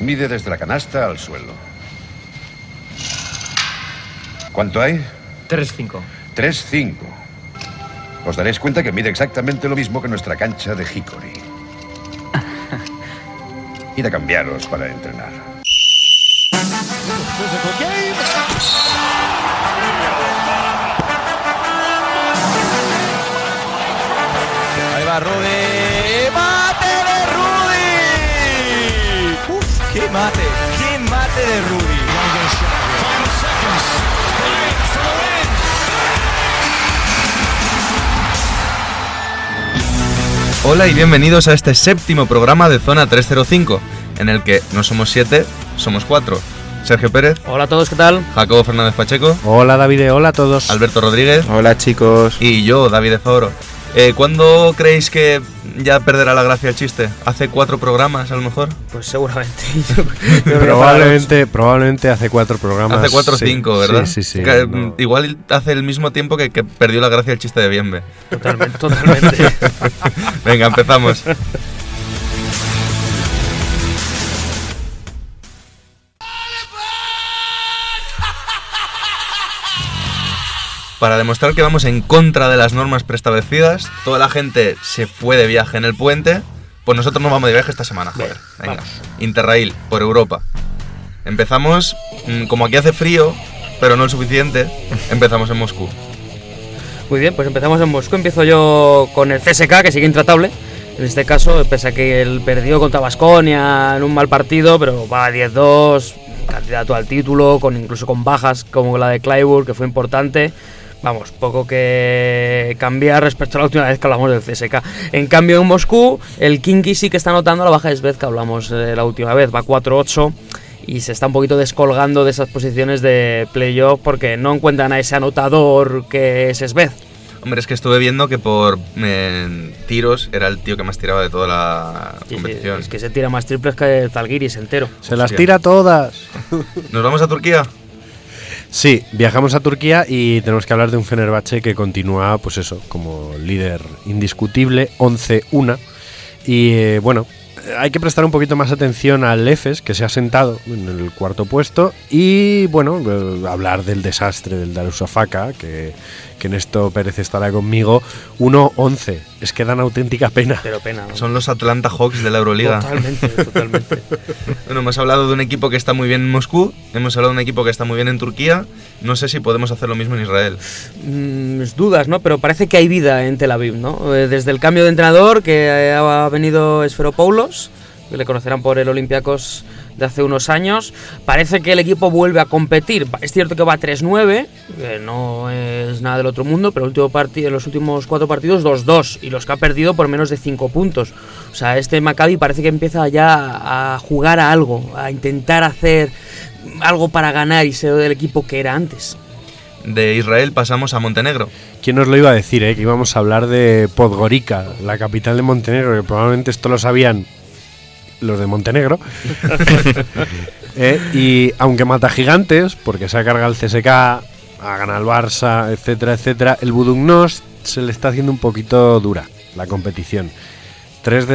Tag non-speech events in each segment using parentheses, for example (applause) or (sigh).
Mide desde la canasta al suelo. ¿Cuánto hay? 3-5. 3-5. Os daréis cuenta que mide exactamente lo mismo que nuestra cancha de Hickory. Id a cambiaros para entrenar. Ahí va Rudy. ¡Qué mate! ¡Qué mate de Rudy! Hola y bienvenidos a este séptimo programa de Zona 305, en el que no somos siete, somos cuatro. Sergio Pérez, Hola a todos, ¿qué tal? Jacobo Fernández Pacheco, Hola David, hola a todos. Alberto Rodríguez Hola chicos. y yo, David Zoro. Eh, ¿Cuándo creéis que ya perderá la gracia el chiste? ¿Hace cuatro programas a lo mejor? Pues seguramente. (laughs) probablemente, probablemente hace cuatro programas. Hace cuatro o sí, cinco, ¿verdad? Sí, sí, sí. Que, no. Igual hace el mismo tiempo que, que perdió la gracia el chiste de Bienve. Totalmente, totalmente. (laughs) Venga, empezamos. (laughs) Para demostrar que vamos en contra de las normas preestablecidas, toda la gente se fue de viaje en el puente, pues nosotros nos vamos de viaje esta semana, joder. Venga, Interrail, por Europa. Empezamos, mm, como aquí hace frío, pero no el suficiente, (laughs) empezamos en Moscú. Muy bien, pues empezamos en Moscú. Empiezo yo con el CSK, que sigue intratable. En este caso, pese a que él perdió contra Basconia en un mal partido, pero va a 10-2, candidato al título, con incluso con bajas como la de Clyburn, que fue importante. Vamos, poco que cambiar respecto a la última vez que hablamos del CSK. En cambio, en Moscú, el Kinky sí que está notando la baja de Svez que hablamos eh, la última vez. Va 4-8 y se está un poquito descolgando de esas posiciones de playoff porque no encuentran a ese anotador que es Svez. Hombre, es que estuve viendo que por eh, tiros era el tío que más tiraba de toda la Sí, sí, competición. es que se tira más triples que el Zalgiris entero. Se las Hostia. tira todas. ¿Nos vamos a Turquía? Sí, viajamos a Turquía y tenemos que hablar de un Fenerbahce que continúa, pues eso, como líder indiscutible, 11-1. Y eh, bueno, hay que prestar un poquito más atención al EFES, que se ha sentado en el cuarto puesto. Y bueno, eh, hablar del desastre del Darussafaka, que, que en esto Pérez estará conmigo. 1-11. Es que dan auténtica pena. Pero pena. ¿no? Son los Atlanta Hawks de la Euroliga. Totalmente, (laughs) totalmente. Bueno, hemos hablado de un equipo que está muy bien en Moscú, hemos hablado de un equipo que está muy bien en Turquía. No sé si podemos hacer lo mismo en Israel. Mm, dudas, ¿no? Pero parece que hay vida en Tel Aviv, ¿no? Eh, Desde el cambio de entrenador que ha venido Esferopoulos, que le conocerán por el Olympiacos de hace unos años, parece que el equipo vuelve a competir. Es cierto que va 3-9, que no es nada del otro mundo, pero el último partido, en los últimos cuatro partidos 2-2 y los que ha perdido por menos de 5 puntos. O sea, este Maccabi parece que empieza ya a jugar a algo, a intentar hacer algo para ganar y ser el equipo que era antes. De Israel pasamos a Montenegro. ¿Quién nos lo iba a decir, eh? Que íbamos a hablar de Podgorica, la capital de Montenegro, que probablemente esto lo sabían los de Montenegro. (laughs) Eh, y aunque mata gigantes, porque se ha cargado el CSK, ha ganado el Barça, etcétera, etcétera, el Budugnos se le está haciendo un poquito dura la competición. Tres,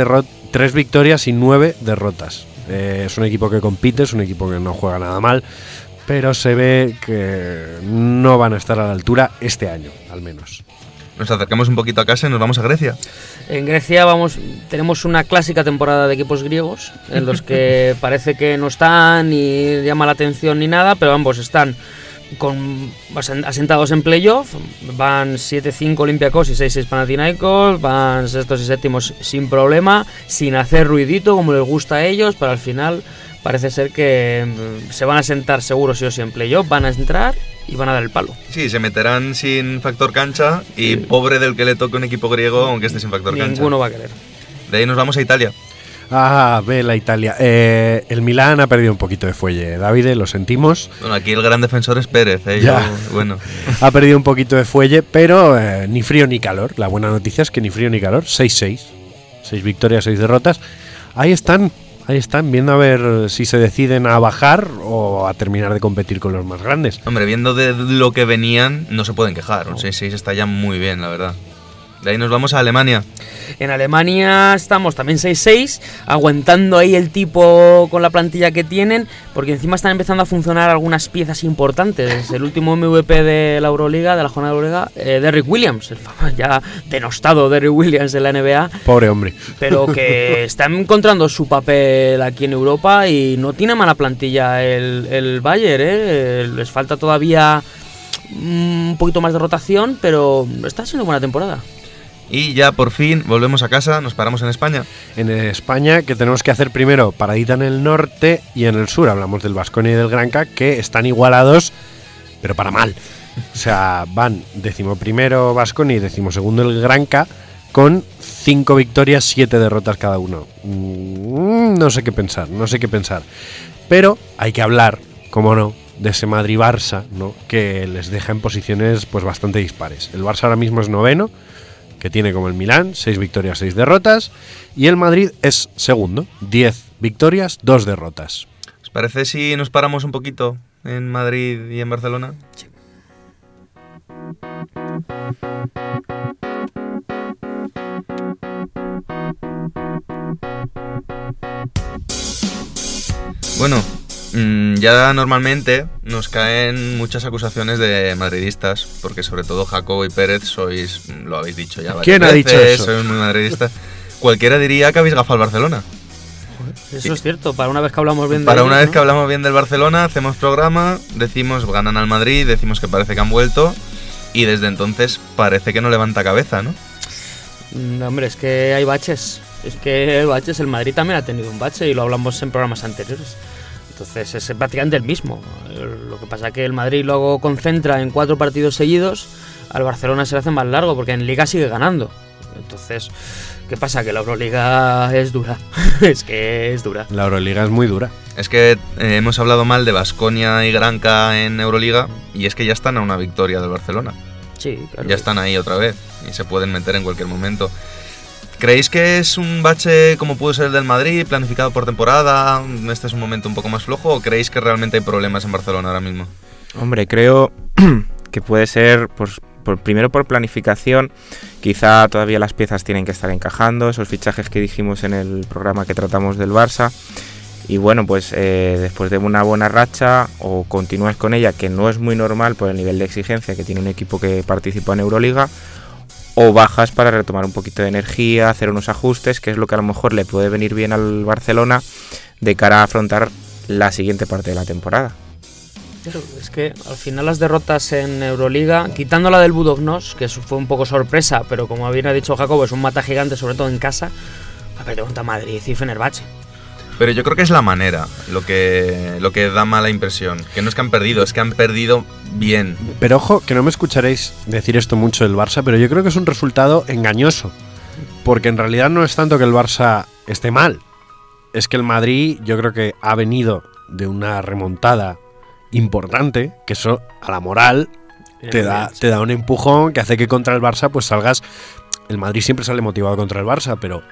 tres victorias y nueve derrotas. Eh, es un equipo que compite, es un equipo que no juega nada mal, pero se ve que no van a estar a la altura este año, al menos. Nos acercamos un poquito a casa y nos vamos a Grecia. En Grecia vamos, tenemos una clásica temporada de equipos griegos en los que (laughs) parece que no están ni llama la atención ni nada, pero ambos están con asen- asentados en playoff, van 7-5 Olympiacos y 6-6 Panathinaikos, van sextos y séptimos sin problema, sin hacer ruidito como les gusta a ellos, pero al final parece ser que mm, se van a sentar seguros sí o sí en playoff, van a entrar y van a dar el palo. Sí, se meterán sin factor cancha y pobre del que le toque un equipo griego aunque esté sin factor Ninguno va a querer. cancha. De ahí nos vamos a Italia. Ah, ve la Italia. Eh, el Milán ha perdido un poquito de fuelle, David, lo sentimos. Bueno, aquí el gran defensor es Pérez. ¿eh? Ya. Yo, bueno, Ha perdido un poquito de fuelle, pero eh, ni frío ni calor. La buena noticia es que ni frío ni calor. 6-6. 6 victorias, 6 derrotas. Ahí están, ahí están, viendo a ver si se deciden a bajar o a terminar de competir con los más grandes. hombre, viendo de lo que venían, no se pueden quejar. Un 6-6 está ya muy bien, la verdad. De ahí nos vamos a Alemania. En Alemania estamos también 6-6, aguantando ahí el tipo con la plantilla que tienen, porque encima están empezando a funcionar algunas piezas importantes. El último MVP de la Euroliga, de la jornada de Euroliga, eh, Derrick Williams, el famoso ya denostado Derrick Williams de la NBA, Pobre hombre. pero que (laughs) está encontrando su papel aquí en Europa y no tiene mala plantilla el, el Bayern, ¿eh? Les falta todavía un poquito más de rotación, pero está siendo buena temporada. Y ya por fin volvemos a casa, nos paramos en España. En España, que tenemos que hacer primero paradita en el norte y en el sur. Hablamos del Vasconia y del Granca, que están igualados, pero para mal. O sea, van decimoprimero Vasconia y decimosegundo el Granca, con cinco victorias, siete derrotas cada uno. Mm, No sé qué pensar, no sé qué pensar. Pero hay que hablar, como no, de ese Madrid-Barça, ¿no? Que les deja en posiciones pues bastante dispares. El Barça ahora mismo es noveno, que tiene como el Milán, 6 victorias, 6 derrotas, y el Madrid es segundo, 10 victorias, 2 derrotas. ¿Os parece si nos paramos un poquito en Madrid y en Barcelona? Bueno, mm, ya normalmente nos caen muchas acusaciones de madridistas, porque sobre todo Jacobo y Pérez sois, mm, lo habéis dicho ya ¿Quién ha dicho eso? sois muy madridistas. Cualquiera diría que habéis gafado al Barcelona. Eso es cierto, para una vez que hablamos bien de Para ellos, una vez ¿no? que hablamos bien del Barcelona, hacemos programa, decimos ganan al Madrid, decimos que parece que han vuelto y desde entonces parece que no levanta cabeza, ¿no? Mm, hombre, es que hay baches. Es que hay baches. El Madrid también ha tenido un bache y lo hablamos en programas anteriores. Entonces es prácticamente el mismo. Lo que pasa es que el Madrid luego concentra en cuatro partidos seguidos. Al Barcelona se le hace más largo porque en Liga sigue ganando. Entonces, ¿qué pasa? Que la Euroliga es dura. (laughs) es que es dura. La Euroliga es muy dura. Es que eh, hemos hablado mal de Basconia y Granca en Euroliga y es que ya están a una victoria del Barcelona. Sí, claro. Ya están ahí otra vez y se pueden meter en cualquier momento. ¿Creéis que es un bache como pudo ser el del Madrid, planificado por temporada? ¿Este es un momento un poco más flojo o creéis que realmente hay problemas en Barcelona ahora mismo? Hombre, creo (clears throat) que puede ser, pues, por, primero por planificación, quizá todavía las piezas tienen que estar encajando, esos fichajes que dijimos en el programa que tratamos del Barça. Y bueno, pues eh, después de una buena racha o continúas con ella, que no es muy normal por el nivel de exigencia que tiene un equipo que participa en Euroliga, o bajas para retomar un poquito de energía, hacer unos ajustes, que es lo que a lo mejor le puede venir bien al Barcelona de cara a afrontar la siguiente parte de la temporada. Es que al final las derrotas en Euroliga, quitando la del Budognos, que fue un poco sorpresa, pero como bien ha dicho Jacobo, es un mata gigante, sobre todo en casa, ha perdido contra Madrid y Fenerbahce. Pero yo creo que es la manera lo que, lo que da mala impresión. Que no es que han perdido, es que han perdido bien. Pero ojo, que no me escucharéis decir esto mucho del Barça, pero yo creo que es un resultado engañoso. Porque en realidad no es tanto que el Barça esté mal. Es que el Madrid yo creo que ha venido de una remontada importante, que eso a la moral te da, te da un empujón que hace que contra el Barça pues salgas... El Madrid siempre sale motivado contra el Barça, pero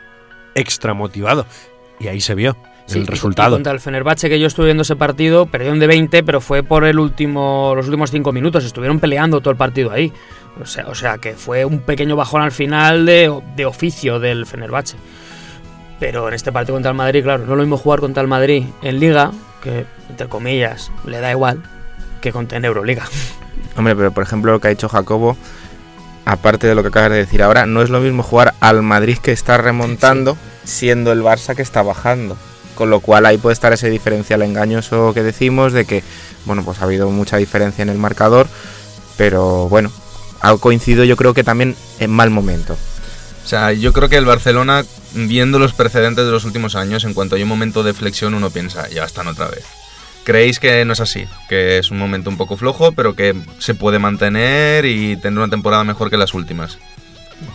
extra motivado. Y ahí se vio Sí, el resultado. contra el Fenerbahce, que yo estuve viendo ese partido, perdieron de 20, pero fue por el último, los últimos 5 minutos. Estuvieron peleando todo el partido ahí. O sea, o sea que fue un pequeño bajón al final de, de oficio del Fenerbahce. Pero en este partido contra el Madrid, claro, no es lo mismo jugar contra el Madrid en Liga, que entre comillas le da igual, que contra en Euroliga. (laughs) Hombre, pero por ejemplo lo que ha dicho Jacobo, aparte de lo que acabas de decir ahora, no es lo mismo jugar al Madrid que está remontando, siendo el Barça que está bajando. Con lo cual ahí puede estar ese diferencial engañoso que decimos de que, bueno, pues ha habido mucha diferencia en el marcador, pero bueno, ha coincidido yo creo que también en mal momento. O sea, yo creo que el Barcelona, viendo los precedentes de los últimos años, en cuanto hay un momento de flexión, uno piensa, ya están otra vez. ¿Creéis que no es así? Que es un momento un poco flojo, pero que se puede mantener y tener una temporada mejor que las últimas.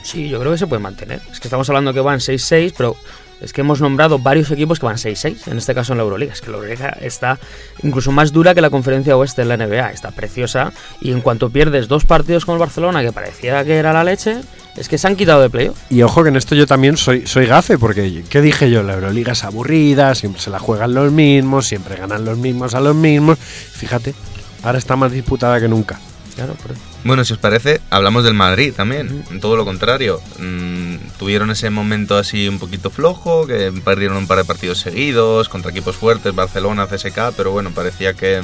Sí, yo creo que se puede mantener. Es que estamos hablando que van 6-6, pero es que hemos nombrado varios equipos que van 6-6, en este caso en la Euroliga. Es que la Euroliga está incluso más dura que la conferencia oeste en la NBA, está preciosa. Y en cuanto pierdes dos partidos con el Barcelona, que parecía que era la leche, es que se han quitado de playoff. Y ojo que en esto yo también soy, soy gafe, porque ¿qué dije yo? La Euroliga es aburrida, siempre se la juegan los mismos, siempre ganan los mismos a los mismos. Fíjate, ahora está más disputada que nunca. Claro, por eso. Bueno, si os parece, hablamos del Madrid también. Todo lo contrario. Mm, tuvieron ese momento así un poquito flojo, que perdieron un par de partidos seguidos contra equipos fuertes, Barcelona, CSK, pero bueno, parecía que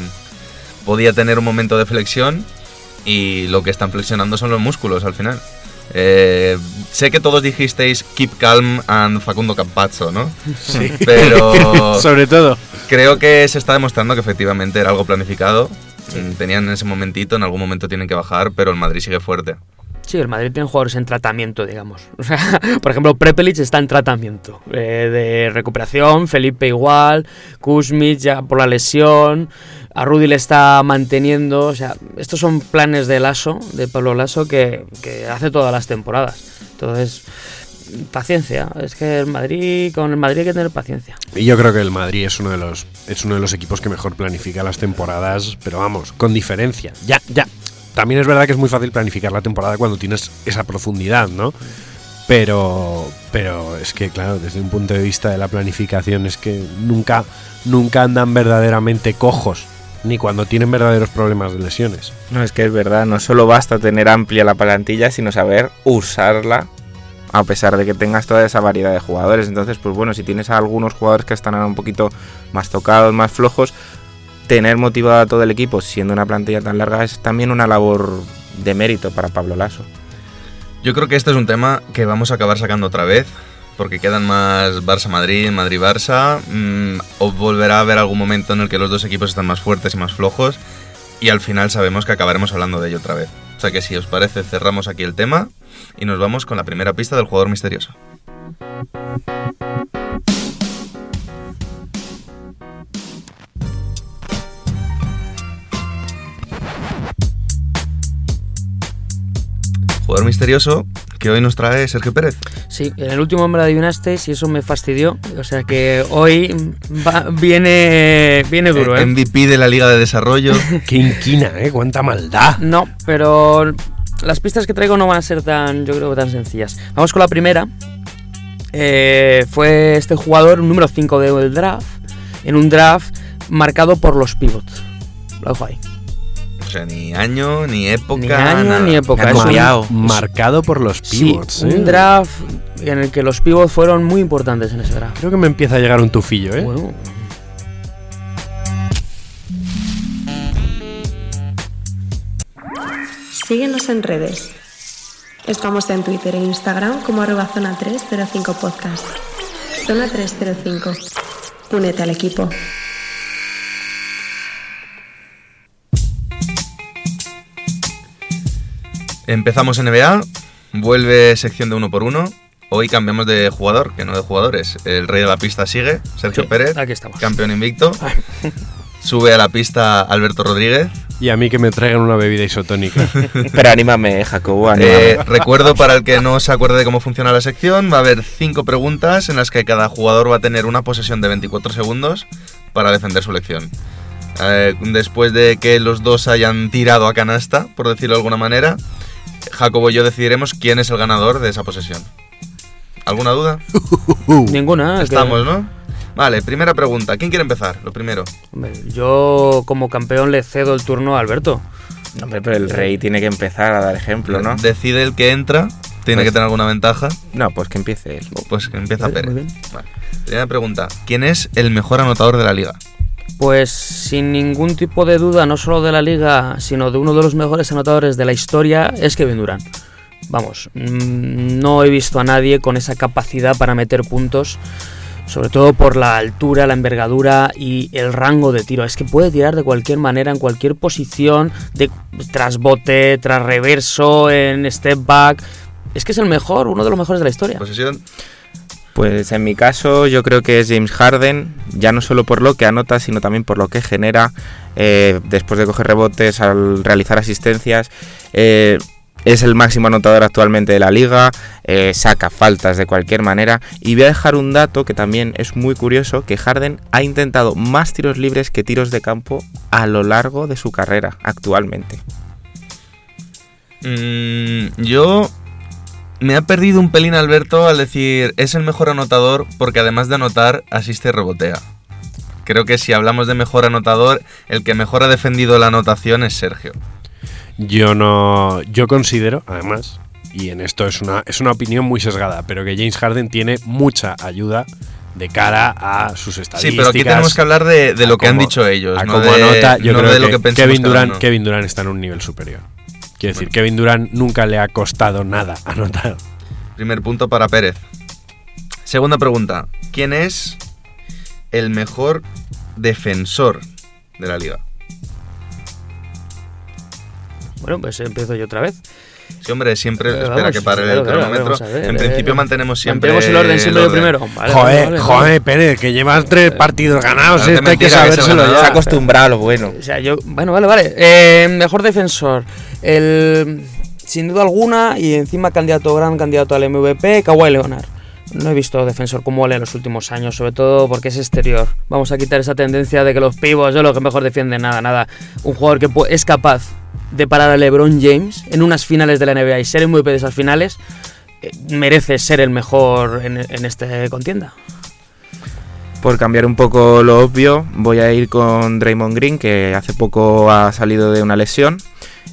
podía tener un momento de flexión y lo que están flexionando son los músculos al final. Eh, sé que todos dijisteis Keep Calm and Facundo Campazzo, ¿no? Sí. Pero (laughs) Sobre todo. creo que se está demostrando que efectivamente era algo planificado. Mm, Tenían ese momentito, en algún momento tienen que bajar, pero el Madrid sigue fuerte. Sí, el Madrid tiene jugadores en tratamiento, digamos. (laughs) O sea, por ejemplo, Prepelic está en tratamiento eh, de recuperación, Felipe igual, Kuzmich ya por la lesión, a Rudy le está manteniendo. O sea, estos son planes de Lasso, de Pablo Lasso, que, que hace todas las temporadas. Entonces, paciencia. Es que el Madrid, con el Madrid hay que tener paciencia. Y yo creo que el Madrid es uno de los es uno de los equipos que mejor planifica las temporadas, pero vamos, con diferencia. Ya, ya. También es verdad que es muy fácil planificar la temporada cuando tienes esa profundidad, ¿no? Pero pero es que claro, desde un punto de vista de la planificación es que nunca nunca andan verdaderamente cojos ni cuando tienen verdaderos problemas de lesiones. No, es que es verdad, no solo basta tener amplia la plantilla, sino saber usarla a pesar de que tengas toda esa variedad de jugadores. Entonces, pues bueno, si tienes a algunos jugadores que están un poquito más tocados, más flojos, tener motivado a todo el equipo siendo una plantilla tan larga es también una labor de mérito para Pablo Lasso. Yo creo que este es un tema que vamos a acabar sacando otra vez, porque quedan más Barça-Madrid, Madrid-Barça, mm, o volverá a haber algún momento en el que los dos equipos están más fuertes y más flojos, y al final sabemos que acabaremos hablando de ello otra vez. O sea que si os parece, cerramos aquí el tema y nos vamos con la primera pista del jugador misterioso. Jugador misterioso que hoy nos trae Sergio Pérez. Sí, en el último me lo adivinasteis y eso me fastidió. O sea que hoy va- viene, viene duro, ¿eh? MVP de la Liga de Desarrollo. (laughs) Qué inquina, ¿eh? Cuánta maldad. No, pero las pistas que traigo no van a ser tan, yo creo que tan sencillas. Vamos con la primera. Eh, fue este jugador, número 5 del draft, en un draft marcado por los pivots. Lo dejo ahí. O sea, ni año, ni época. Ni año nada. ni época. Es un-. Marcado por los Sí, pivots. ¿eh? un draft en el que los pivots fueron muy importantes en ese draft. Creo que me empieza a llegar un tufillo, ¿eh? Bueno, Síguenos en redes. Estamos en Twitter e Instagram como arroba zona 305 podcast. Zona 305. Únete al equipo. Empezamos NBA, vuelve sección de uno por uno. Hoy cambiamos de jugador, que no de jugadores. El rey de la pista sigue, Sergio Sí, Pérez, aquí estamos. campeón invicto. (laughs) Sube a la pista Alberto Rodríguez. Y a mí que me traigan una bebida isotónica. (laughs) Pero anímame, Jacobo, anímame. Eh, recuerdo para el que no se acuerde de cómo funciona la sección, va a haber cinco preguntas en las que cada jugador va a tener una posesión de 24 segundos para defender su elección. Eh, después de que los dos hayan tirado a canasta, por decirlo de alguna manera, Jacobo y yo decidiremos quién es el ganador de esa posesión. ¿Alguna duda? (laughs) ninguna. que- Estamos, ¿no? Vale, primera pregunta. ¿Quién quiere empezar? Lo primero. Hombre, Yo como campeón le cedo el turno a Alberto. No, hombre, pero el rey tiene que empezar a dar ejemplo, ¿no? Decide el que entra. Tiene Pues- que tener alguna ventaja. No, pues que empiece él. Pues que empieza Pérez. muy bien. Vale. Primera pregunta. ¿Quién es el mejor anotador de la liga? Pues sin ningún tipo de duda, no solo de la liga, sino de uno de los mejores anotadores de la historia, es Kevin Durant. Vamos, mm, no he visto a nadie con esa capacidad para meter puntos, sobre todo por la altura, la envergadura y el rango de tiro. Es que puede tirar de cualquier manera, en cualquier posición, de tras bote, tras reverso, en step back. Es que es el mejor, uno de los mejores de la historia. Posesión. Pues en mi caso yo creo que es James Harden, ya no solo por lo que anota, sino también por lo que genera eh, después de coger rebotes, al realizar asistencias. Eh, es el máximo anotador actualmente de la liga, eh, saca faltas de cualquier manera. Y voy a dejar un dato que también es muy curioso, que Harden ha intentado más tiros libres que tiros de campo a lo largo de su carrera actualmente. Mm, yo me ha perdido un pelín Alberto al decir es el mejor anotador porque además de anotar asiste y rebotea. Creo que si hablamos de mejor anotador, el que mejor ha defendido la anotación es Sergio. Yo no. Yo considero, además, y en esto es una, es una opinión muy sesgada, pero que James Harden tiene mucha ayuda de cara a sus estadísticas. Sí, pero aquí tenemos que hablar de, de lo que han dicho ellos, a no de, anota, yo no creo de que, lo que Kevin, Durant. Kevin Durant está en un nivel superior. Quiero decir, Kevin Durant nunca le ha costado nada anotar. Primer punto para Pérez. Segunda pregunta. ¿Quién es el mejor defensor de la liga? Bueno, pues empiezo yo otra vez. Sí, hombre, siempre Pero espera vamos, que pare claro, el claro, cronómetro. ver, en eh, principio mantenemos siempre Mantenemos el orden siempre yo primero. Vale, joder, vale, vale, joder, vale. Pérez, que llevas tres partidos ganados. Esto hay que sabérselo ganaba. Se ha ya. acostumbrado a lo bueno. O sea, yo. Bueno, vale, vale. Eh, mejor defensor. El. Sin duda alguna, y encima candidato gran, candidato al MVP, Kawhi Leonard. No he visto defensor como él en los últimos años, sobre todo porque es exterior. Vamos a quitar esa tendencia de que los pibos son los que mejor defienden nada, nada. Un jugador que es capaz de parar a LeBron James en unas finales de la NBA y ser MVP de esas finales, eh, merece ser el mejor en, en esta contienda. Por cambiar un poco lo obvio, voy a ir con Draymond Green, que hace poco ha salido de una lesión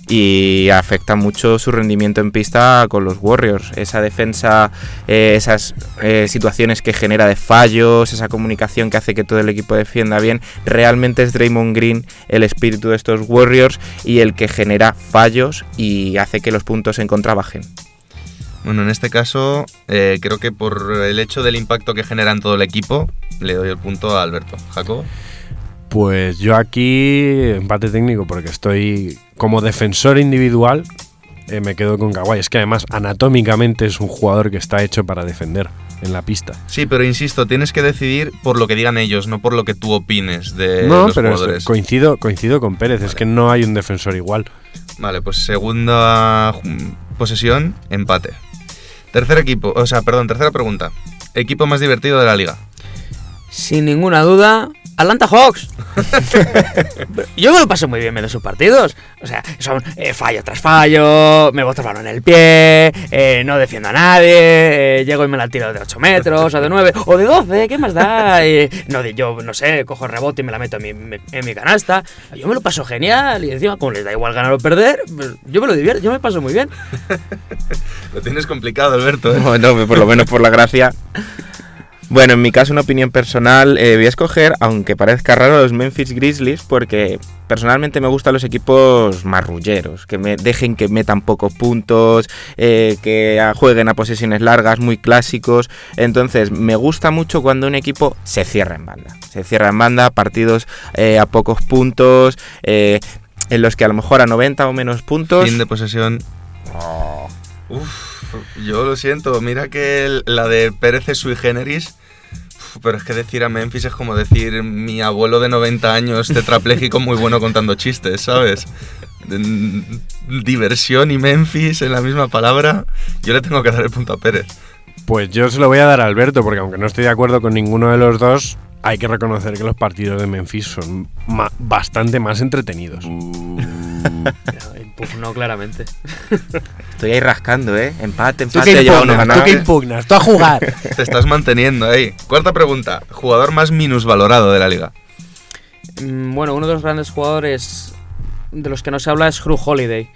y afecta mucho su rendimiento en pista con los Warriors. Esa defensa, eh, esas eh, situaciones que genera de fallos, esa comunicación que hace que todo el equipo defienda bien, realmente es Draymond Green el espíritu de estos Warriors y el que genera fallos y hace que los puntos en contra bajen. Bueno, en este caso, eh, creo que por el hecho del impacto que genera en todo el equipo, le doy el punto a Alberto. Jacobo. Pues yo aquí empate técnico porque estoy como defensor individual eh, me quedo con Kawhi. Es que además anatómicamente es un jugador que está hecho para defender en la pista. Sí, pero insisto, tienes que decidir por lo que digan ellos, no por lo que tú opines de no, los pero jugadores. coincido, coincido con Pérez. Es que no hay un defensor igual. Vale, pues segunda posesión, empate. Tercer equipo, o sea, perdón, tercera pregunta. Equipo más divertido de la liga. Sin ninguna duda, Atlanta Hawks. (laughs) Yo me lo paso muy bien viendo sus partidos. O sea, son eh, fallo tras fallo, me boto el balón en el pie, eh, no defiendo a nadie, eh, llego y me la tiro de 8 metros, o de 9, o de 12, ¿qué más da? Y, no, yo, no sé, cojo el rebote y me la meto en mi, me- en mi canasta. Yo me lo paso genial y encima, como les da igual ganar o perder, pues, yo me lo divierto, yo me paso muy bien. (laughs) Lo tienes complicado, Alberto. ¿eh? Bueno, por lo menos por la gracia. Bueno, en mi caso, una opinión personal, eh, voy a escoger, aunque parezca raro, los Memphis Grizzlies, porque personalmente me gustan los equipos marrulleros, que me dejen que metan pocos puntos, eh, que jueguen a posesiones largas, muy clásicos. Entonces, me gusta mucho cuando un equipo se cierra en banda. Se cierra en banda, partidos eh, a pocos puntos, en los que a lo mejor a 90 o menos puntos. Fin de posesión. Uf, yo lo siento, mira que el- la de Pérez es sui generis. Pero es que decir a Memphis es como decir mi abuelo de 90 años tetrapléjico muy bueno contando chistes, ¿sabes? Diversión y Memphis en la misma palabra. Yo le tengo que dar el punto a Pérez. Pues yo se lo voy a dar a Alberto, porque aunque no estoy de acuerdo con ninguno de los dos, hay que reconocer que los partidos de Memphis son ma- bastante más entretenidos. (laughs) No, claramente. (laughs) Estoy ahí rascando, ¿eh? Empate, ¿Tú empate, qué lleva uno impugnas? ¿Tú qué impugnas? ¿Tú a jugar? (laughs) Te estás manteniendo ahí. Cuarta pregunta. Jugador más minusvalorado de la liga. Mm, Bueno, uno de los grandes jugadores de los que no se habla es Hugh Holiday.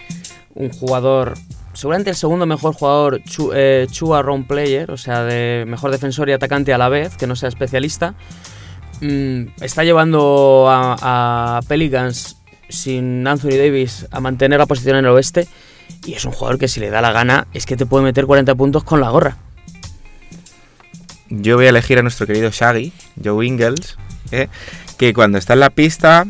Un jugador, seguramente el segundo mejor jugador, eh, true role player, o sea, de mejor defensor y atacante a la vez, que no sea especialista. Mm, está llevando a, Pelicans sin Anthony Davis a mantener la posición en el oeste. Y es un jugador que si le da la gana es que te puede meter 40 puntos con la gorra. Yo voy a elegir a nuestro querido Shaggy, Joe Ingles, ¿eh? que cuando está en la pista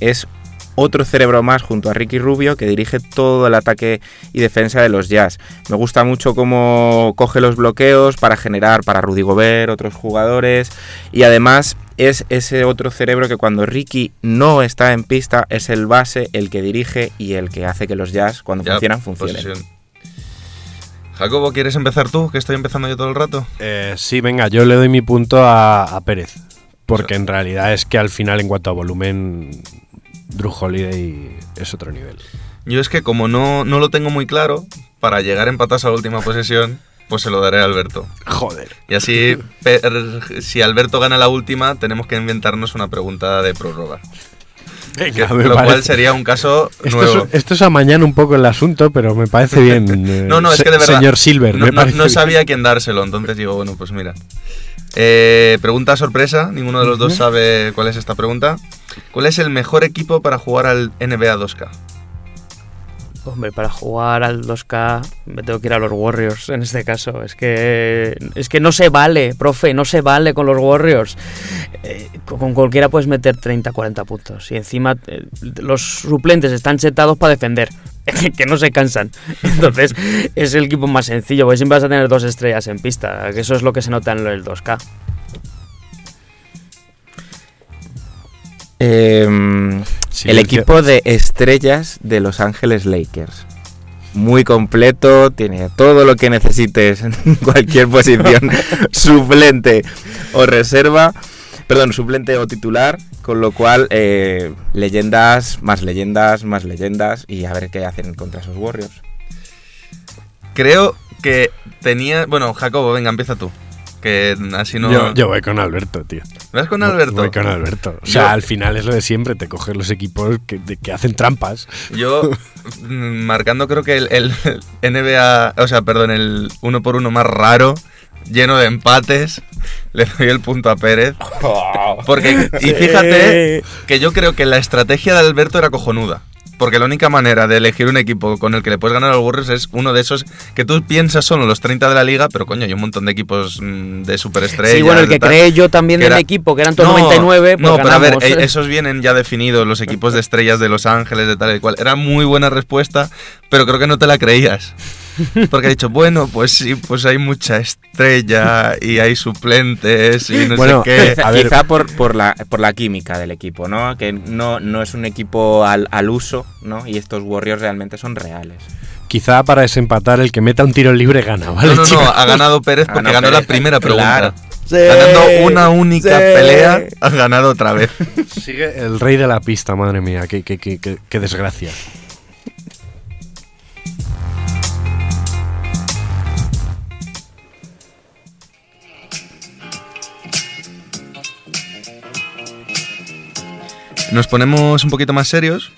es otro cerebro más junto a Ricky Rubio que dirige todo el ataque y defensa de los Jazz. Me gusta mucho cómo coge los bloqueos para generar para Rudy Gobert, otros jugadores y además es ese otro cerebro que cuando Ricky no está en pista es el base, el que dirige y el que hace que los Jazz cuando Ya, funcionan funcionen. Jacobo, ¿quieres empezar tú? Que estoy empezando yo todo el rato. Eh, sí, venga, yo le doy mi punto a, a Pérez. Porque en realidad es que al final, en cuanto a volumen, Drew Holiday es otro nivel. Yo es que como no, no lo tengo muy claro, para llegar empatados a la última (laughs) posesión, pues se lo daré a Alberto. Joder. Y así, per- si Alberto gana la última, tenemos que inventarnos una pregunta de prórroga. Venga, que- me lo cual sería un caso Esto nuevo. es, esto es amañar un poco el asunto, pero me parece bien. (laughs) eh, No, no, es que de verdad. Señor Silver, no, me no- no bien. sabía a quién dárselo, entonces digo, bueno, pues mira. Eh, pregunta sorpresa, ninguno de los dos sabe cuál es esta pregunta. ¿Cuál es el mejor equipo para jugar al NBA 2K? Hombre, para jugar al 2K me tengo que ir a los Warriors en este caso. Es que es que no se vale, profe, no se vale con los Warriors. Eh, con cualquiera puedes meter 30, 40 puntos. Y encima eh, los suplentes están setados para defender. (laughs) que no se cansan. (laughs) Entonces es el equipo más sencillo, porque siempre vas a tener dos estrellas en pista. Que eso es lo que se nota en el 2K. Em, el equipo de estrellas de Los Ángeles Lakers. Muy completo, tiene todo lo que necesites en (laughs) cualquier posición, (laughs) suplente o reserva, perdón, suplente o titular, con lo cual eh, leyendas, más leyendas, más leyendas y a ver qué hacen contra esos Warriors. Creo que tenía. Bueno, Jacobo, venga, empieza tú. Que así no. Yo, yo voy con Alberto, tío. ¿Vas con Alberto? Voy con Alberto. O sea, Yo- al final es lo de siempre, te coges los equipos que, de- que hacen trampas. Yo, mm, marcando creo que el, el (laughs) NBA, o sea, perdón, el uno por uno más raro, lleno de empates, (laughs) le doy el punto a Pérez. (laughs) Porque, y fíjate que yo creo que la estrategia de Alberto era cojonuda. Porque la única manera de elegir un equipo con el que le puedes ganar a los Warriors es uno de esos que tú piensas son los 30 de la liga, pero coño, hay un montón de equipos mm, de superestrellas. Sí, bueno, el que tal. creé yo también de mi equipo, que eran todos No, 99, pues No, pero a ver, ganamos. e- esos vienen ya definidos, los equipos de estrellas de Los Ángeles, de tal y cual. Era muy buena respuesta, pero creo que no te la creías. Porque ha dicho, bueno, pues sí, pues hay mucha estrella y hay suplentes y no Bueno, sé qué. Quizá, a ver. quizá por, por, la, por la química del equipo, ¿no? Que no, no es un equipo al, al uso, ¿no? Y estos Warriors realmente son reales. Quizá para desempatar el que meta un tiro libre gana, ¿vale? No, no, ha ganado (laughs) Pérez porque ganó la primera claro. pregunta. Ganando una única pelea, ha ganado otra vez. Sigue el rey de la pista, madre mía, qué, qué- qué- qué- qué desgracia. Nos ponemos un poquito más serios.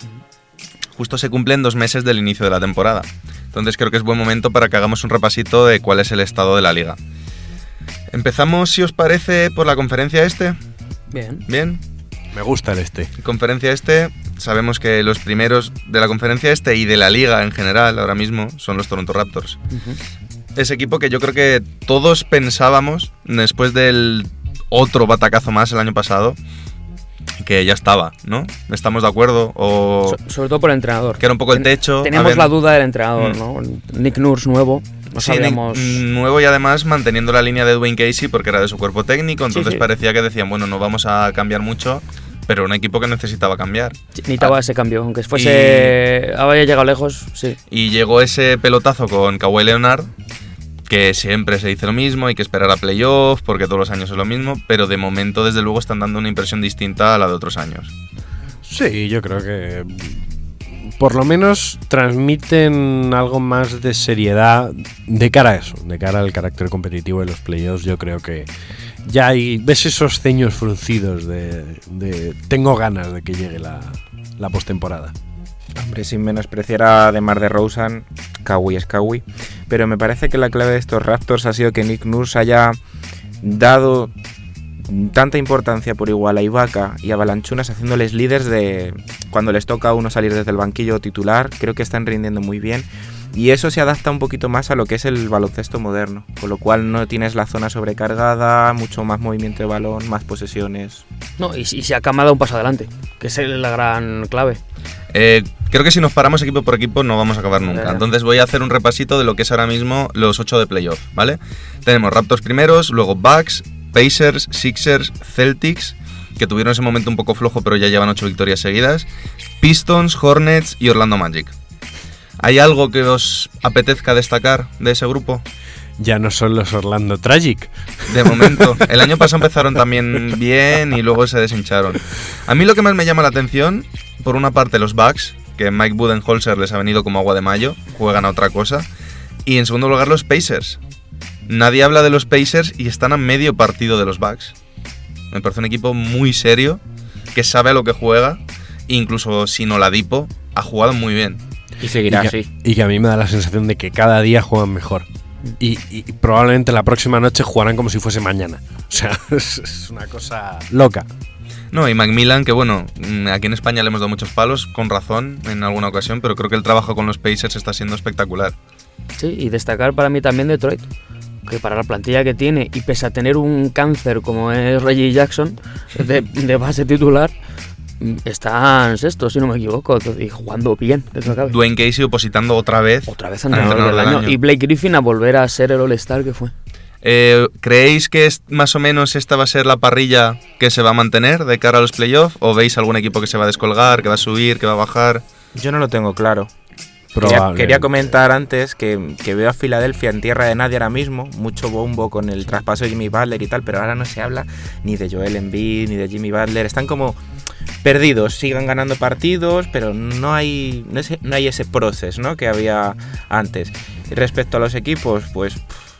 Justo se cumplen dos meses del inicio de la temporada. Entonces creo que es buen momento para que hagamos un repasito de cuál es el estado de la liga. Empezamos, si os parece, por la conferencia este. Bien. Bien, Me gusta el este. conferencia este. Sabemos que los primeros de la conferencia este y de la liga en general ahora mismo son los Toronto Raptors. Ese equipo que yo creo que todos pensábamos después del otro batacazo más el año pasado que ya estaba, ¿no? ¿Estamos de acuerdo? O So- sobre todo por el entrenador. que era un poco el techo. Teníamos la duda del entrenador, Mm. ¿no? Nick Nurse nuevo. No Sí, sabíamos. nuevo y además manteniendo la línea de Dwayne Casey porque era de su cuerpo técnico, entonces sí. parecía que decían, bueno, no vamos a cambiar mucho, pero un equipo que necesitaba cambiar. Necesitaba Ah, ese cambio, aunque fuese. Había llegado lejos, sí. Y llegó ese pelotazo con Kawhi Leonard, que siempre se dice lo mismo, hay que esperar a playoff porque todos los años es lo mismo, pero de momento desde luego están dando una impresión distinta a la de otros años. Sí, yo creo que por lo menos transmiten algo más de seriedad de cara a eso, de cara al carácter competitivo de los playoffs. Yo creo que ya hay, ves esos ceños fruncidos de, de tengo ganas de que llegue la, la postemporada. Hombre, sin menospreciar a DeMar DeRozan, Kawhi es Kawhi, pero me parece que la clave de estos Raptors ha sido que Nick Nurse haya dado tanta importancia por igual a Ibaka y a Balanchunas haciéndoles líderes de cuando les toca a uno salir desde el banquillo titular, creo que están rindiendo muy bien y eso se adapta un poquito más a lo que es el baloncesto moderno, con lo cual no tienes la zona sobrecargada, mucho más movimiento de balón, más posesiones. No, y, y se ha cambiado un paso adelante, que es la gran clave. Eh, creo que si nos paramos equipo por equipo no vamos a acabar nunca. Entonces voy a hacer un repasito de lo que es ahora mismo los 8 de playoff, ¿vale? Tenemos Raptors primeros, luego Bucks, Pacers, Sixers, Celtics, que tuvieron ese momento un poco flojo pero ya llevan 8 victorias seguidas, Pistons, Hornets y Orlando Magic. ¿Hay algo que os apetezca destacar de ese grupo? Ya no son los Orlando Tragic. De momento. (laughs) El año pasado empezaron también bien y luego se deshincharon. A mí lo que más me llama la atención, por una parte los Bucks, que Mike Budenholzer les ha venido como agua de mayo, juegan a otra cosa. Y en segundo lugar los Pacers. Nadie habla de los Pacers y están a medio partido de los Bucks. Me parece un equipo muy serio, que sabe a lo que juega incluso sin Oladipo, ha jugado muy bien. Y seguirá y que, así. y que a mí me da la sensación de que cada día juegan mejor. Y, y probablemente la próxima noche jugarán como si fuese mañana. O sea, (laughs) es, es una cosa loca. No, y Macmillan, que bueno, mm, aquí en España le hemos dado muchos palos, con razón en alguna ocasión, pero creo que el trabajo con los Pacers está siendo espectacular. Sí, y destacar para mí también Detroit, que para la plantilla que tiene, y pese a tener un cáncer como es Reggie Jackson, de, de base titular, están sextos, si no me equivoco, y jugando bien, que lo. Dwayne Casey opositando otra vez. Otra vez al entrenador del entrenador del año. año. Y Blake Griffin a volver a ser el All-Star que fue. Eh, ¿Creéis que es, más o menos esta va a ser la parrilla que se va a mantener de cara a los playoffs? ¿O veis algún equipo que se va a descolgar, que va a subir, que va a bajar? Yo no lo tengo claro. Quería, quería comentar antes que, que veo a Filadelfia en tierra de nadie ahora mismo, mucho bombo con el traspaso de Jimmy Butler y tal, pero ahora no se habla ni de Joel Embiid ni de Jimmy Butler, están como perdidos, siguen ganando partidos, pero no hay no, es- no hay ese proceso ¿no? que había antes. Y respecto a los equipos, pues pff,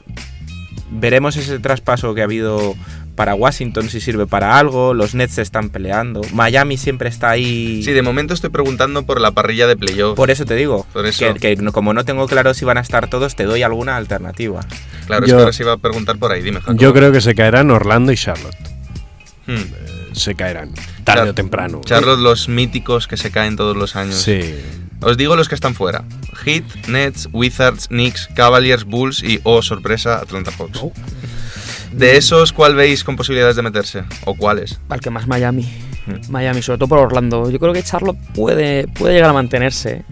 veremos ese traspaso que ha habido para Washington si sirve para algo, los Nets se están peleando, Miami siempre está ahí. Sí, de momento estoy preguntando por la parrilla de playoff. Por eso te digo, Por eso. Que, como no tengo claro si van a estar todos, te doy alguna alternativa. Claro, Yo- es que ahora se iba a preguntar por ahí, dime. Yo creo que se caerán Orlando y Charlotte. Hmm. Se caerán. Tarde Char- o temprano. Charlotte, los míticos que se caen todos los años. Sí. Os digo los que están fuera. Heat, Nets, Wizards, Knicks, Cavaliers, Bulls y, oh sorpresa, Atlanta Hawks. Oh. De esos, ¿cuál veis con posibilidades de meterse? ¿O cuáles? Al que más Miami. Mm. Miami, sobre todo por Orlando. Yo creo que Charlotte puede, puede llegar a mantenerse.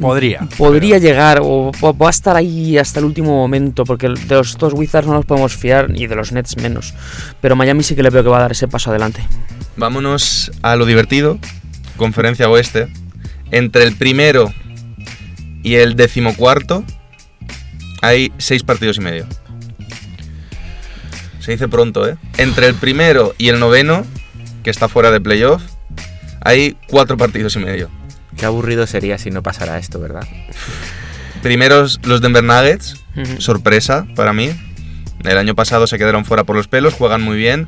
Podría. Podría llegar o, o va a estar ahí hasta el último momento, porque de los dos Wizards no nos podemos fiar y de los Nets menos. Pero Miami sí que le veo que va a dar ese paso adelante. Vámonos a lo divertido. Conferencia Oeste. Entre el primero y el decimocuarto hay seis partidos y medio. Se dice pronto, ¿eh? Entre el primero y el noveno, que está fuera de playoff, hay cuatro partidos y medio. Qué aburrido sería si no pasara esto, ¿verdad? Primeros los Denver Nuggets, sorpresa para mí. El año pasado se quedaron fuera por los pelos, juegan muy bien.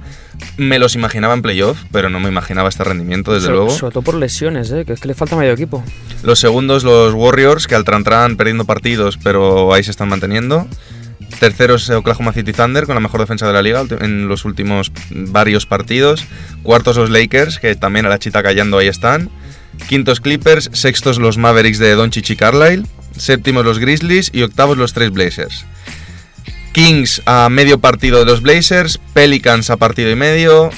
Me los imaginaba en playoff, pero no me imaginaba este rendimiento, desde So- luego. Sobre todo por lesiones, ¿eh? que es que le falta medio equipo. Los segundos, los Warriors, que al Trantran perdiendo partidos, pero ahí se están manteniendo. Terceros, eh, Oklahoma City Thunder, con la mejor defensa de la liga en los últimos varios partidos. Cuartos, los Lakers, que también a la chita callando ahí están. Quintos, Clippers. Sextos, los Mavericks de Doncic y Carlisle. Séptimos, los Grizzlies. Y octavos, los tres Blazers. Kings a medio partido de los Blazers. Pelicans a partido y medio.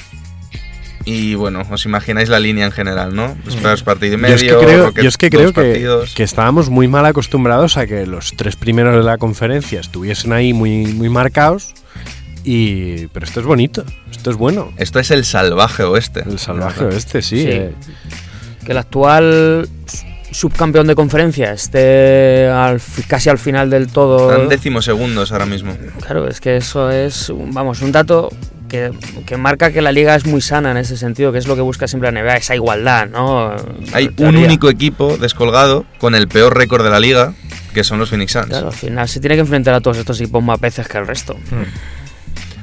Y bueno, os imagináis la línea en general, ¿no? Spurs partido y Yo medio. es que creo, Rockets yo es que, dos creo que, partidos. que estábamos muy mal acostumbrados a que los tres primeros de la conferencia estuviesen ahí muy, muy marcados. Y, pero esto es bonito, esto es bueno. Esto es el salvaje oeste. El salvaje oeste, sí. Sí. eh. Que el actual subcampeón de conferencia esté al casi al final del todo. Están decimosegundos ahora mismo. Claro, es que eso es, un- vamos, un dato que, que marca que la liga es muy sana en ese sentido, que es lo que busca siempre la NBA, esa igualdad, ¿no? Hay un único equipo descolgado con el peor récord de la liga, que son los Phoenix Suns. Claro, al final se tiene que enfrentar a todos estos equipos más veces que el resto.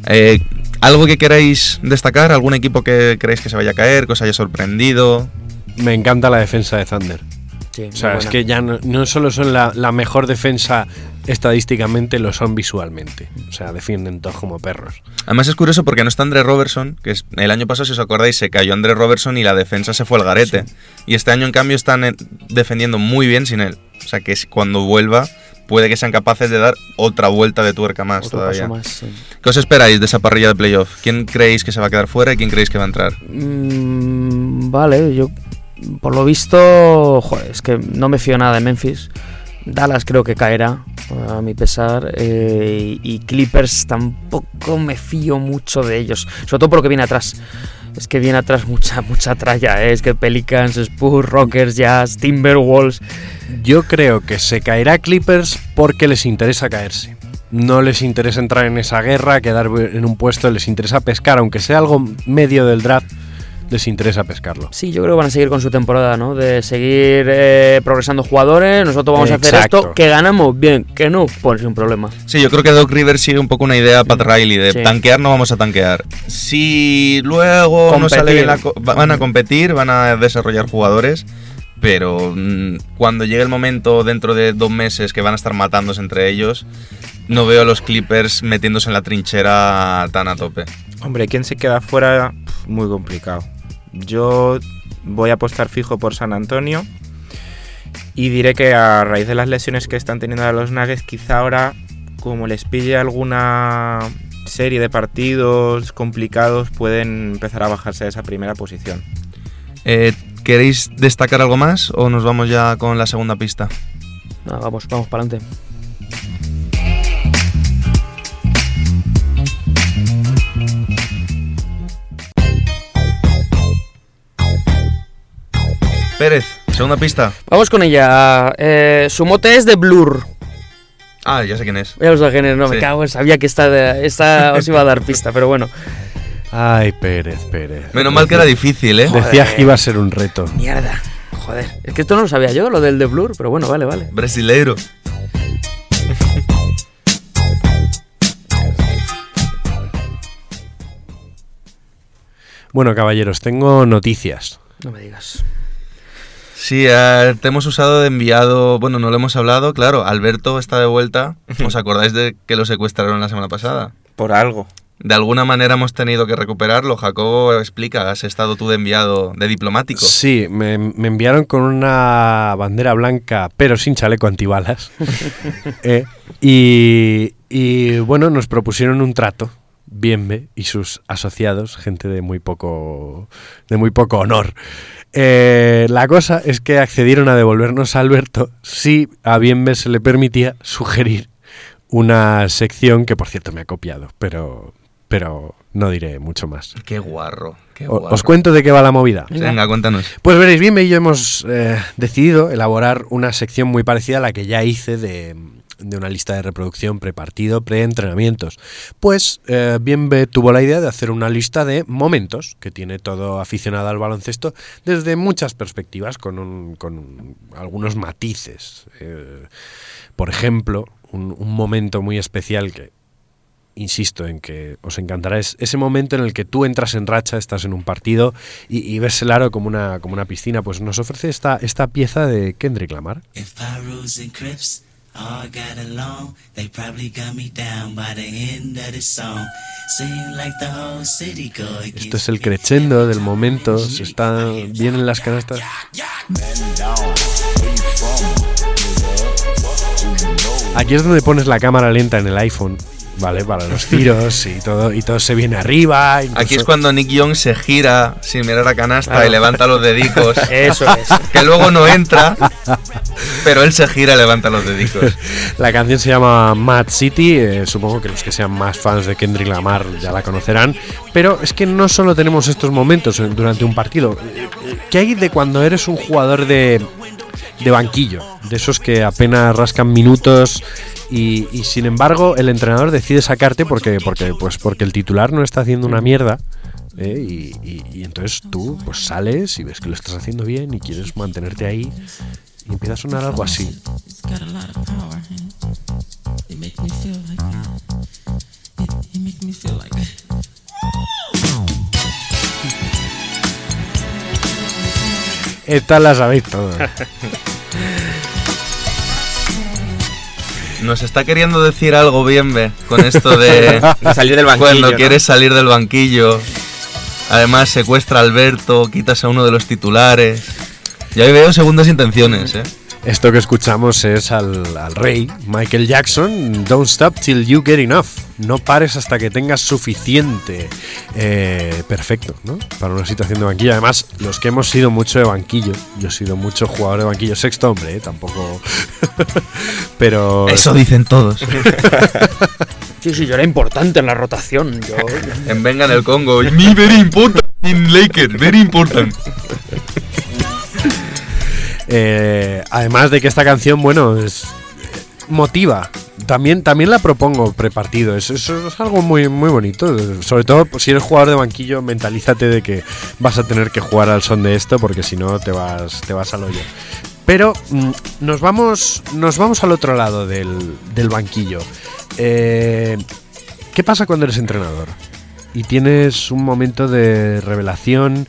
Eh, ¿Algo que queráis destacar? ¿Algún equipo que creéis que se vaya a caer, que os haya sorprendido? Me encanta la defensa de Thunder. Sí, O sea, es que ya no, no solo son la, la mejor defensa estadísticamente, lo son visualmente. O sea, defienden todos como perros. Además es curioso porque no está André Robertson, que es- el año pasado, si os acordáis, se cayó André Robertson y la defensa se fue al garete. Y este año, en cambio, están eh, defendiendo muy bien sin él. O sea que cuando vuelva, puede que sean capaces de dar otra vuelta de tuerca más Otro todavía. paso más, sí. ¿Qué os esperáis de esa parrilla de playoff? ¿Quién creéis que se va a quedar fuera y quién creéis que va a entrar? Mm, vale, yo por lo visto, es que no me fío nada de Memphis. Dallas creo que caerá, a mi pesar. eh, y, Clippers tampoco me fío mucho de ellos. Sobre todo por lo que viene atrás. Es que viene atrás mucha, (laughs) mucha tralla. eh, Es que Pelicans, Spurs, Rockers, Jazz, Timberwolves. Yo creo que se caerá Clippers porque les interesa caerse. No les interesa entrar en esa guerra, quedar en un puesto, les interesa pescar, aunque sea algo medio del draft. Les interesa pescarlo. Sí, yo creo que van a seguir con su temporada, ¿no? De seguir eh, progresando jugadores. Nosotros vamos a hacer esto. Que ganamos bien, que no, pues sin problema. Sí, yo creo que Doc Rivers sigue un poco una idea Pat Riley de Sí. tanquear no vamos a tanquear. Si luego no sale bien la co- va- van a competir, van a desarrollar jugadores, pero mm, cuando llegue el momento dentro de dos meses que van a estar matándose entre ellos, no veo a los Clippers metiéndose en la trinchera tan a tope. Hombre, ¿quién se queda fuera? Muy complicado. Yo voy a apostar fijo por San Antonio. Y diré que a raíz de las lesiones que están teniendo a los Nuggets, quizá ahora, como les pille alguna serie de partidos complicados, pueden empezar a bajarse de esa primera posición. Eh, ¿Queréis destacar algo más o nos vamos ya con la segunda pista? Vamos, vamos para adelante. Pérez, segunda pista. Vamos con ella. Eh, su mote es de Blur. Ah, ya sé quién es. Ya los genes, no me cago, sabía que esta, esta os iba a dar pista, pero bueno. Ay, Pérez, Pérez. Menos mal que era difícil, ¿eh? Decía que iba a ser un reto. Mierda. Joder, es que esto no lo sabía yo, lo del de Blur, pero bueno, vale, vale. Brasileiro. Bueno, caballeros, tengo noticias. No me digas. Sí, eh, te hemos usado de enviado, bueno, no lo hemos hablado, claro, Alberto está de vuelta. ¿Os acordáis de que lo secuestraron la semana pasada? Por algo. De alguna manera hemos tenido que recuperarlo. Jacobo, explica, has estado tú de enviado, de diplomático. Sí, me, me enviaron con una bandera blanca, pero sin chaleco antibalas. (laughs) (laughs) Eh, y, y, bueno, nos propusieron un trato. Bienve y sus asociados, gente de muy poco, de muy poco honor. Eh, la cosa es que accedieron a devolvernos a Alberto si a Bienve se le permitía sugerir una sección que, por cierto, me ha copiado, pero, pero no diré mucho más. Qué guarro, qué guarro. Os cuento de qué va la movida. Venga, cuéntanos. Pues veréis, bien, y yo hemos eh, decidido elaborar una sección muy parecida a la que ya hice de, de una lista de reproducción prepartido, preentrenamientos. Pues eh, Bienve tuvo la idea de hacer una lista de momentos que tiene todo aficionado al baloncesto desde muchas perspectivas, con, un- con un- algunos matices. Eh, por ejemplo, un, momento muy especial que insisto en que os encantará es ese momento en el que tú entras en racha, estás en un partido y, ves el aro como una, como una piscina, pues nos ofrece esta, esta pieza de Kendrick Lamar. All got along, they probably got me down by the end of the song. Seem like the whole city go Esto es el crescendo del momento, se está bien en las canastas. Aquí es donde pones la cámara lenta en el iPhone, ¿vale? Para los tiros y todo, y todo se viene arriba. incluso- Aquí es cuando Nick Young se gira sin mirar a canasta Claro. y levanta los dedicos. (laughs) Eso es. que luego no entra, pero él se gira y levanta los dedicos. (laughs) La canción se llama Mad City, eh, supongo que los que sean más fans de Kendrick Lamar ya la conocerán, pero es que no solo tenemos estos momentos en- durante un partido. ¿Qué hay de cuando eres un jugador de, de banquillo? De esos que apenas rascan minutos y, y sin embargo el entrenador decide sacarte porque, porque, pues porque el titular no está haciendo una mierda. eh, y, y- y entonces tú pues sales y ves que lo estás haciendo bien y quieres mantenerte ahí y empieza a sonar algo así. Esta la sabéis todos. Nos está queriendo decir algo bien, ve, con esto de (laughs) De salir del banquillo. cuando ¿no? quieres salir del banquillo. Además secuestra a Alberto, quitas a uno de los titulares. Ya veo segundas intenciones, ¿eh? Esto que escuchamos es al, al rey, Michael Jackson, Don't Stop Till You Get Enough. No pares hasta que tengas suficiente. Eh, perfecto, ¿no? Para una situación de banquillo. Además, los que hemos sido mucho de banquillo, yo he sido mucho jugador de banquillo, sexto hombre, ¿eh? Tampoco... (laughs) Pero... Eso dicen todos. (laughs) Sí, sí, yo era importante en la rotación. Yo, en Venga en el Congo. Me very important in Lakers, very important. (laughs) Eh, además de que esta canción, bueno, es, motiva También, también la propongo prepartido. Eso, eso es algo muy, muy bonito. Sobre todo pues, si eres jugador de banquillo, mentalízate de que vas a tener que jugar al son de esto, porque si no te vas, te vas al hoyo. Pero mm, nos vamos. Nos vamos al otro lado del, del banquillo. Eh, ¿Qué pasa cuando eres entrenador? Y tienes un momento de revelación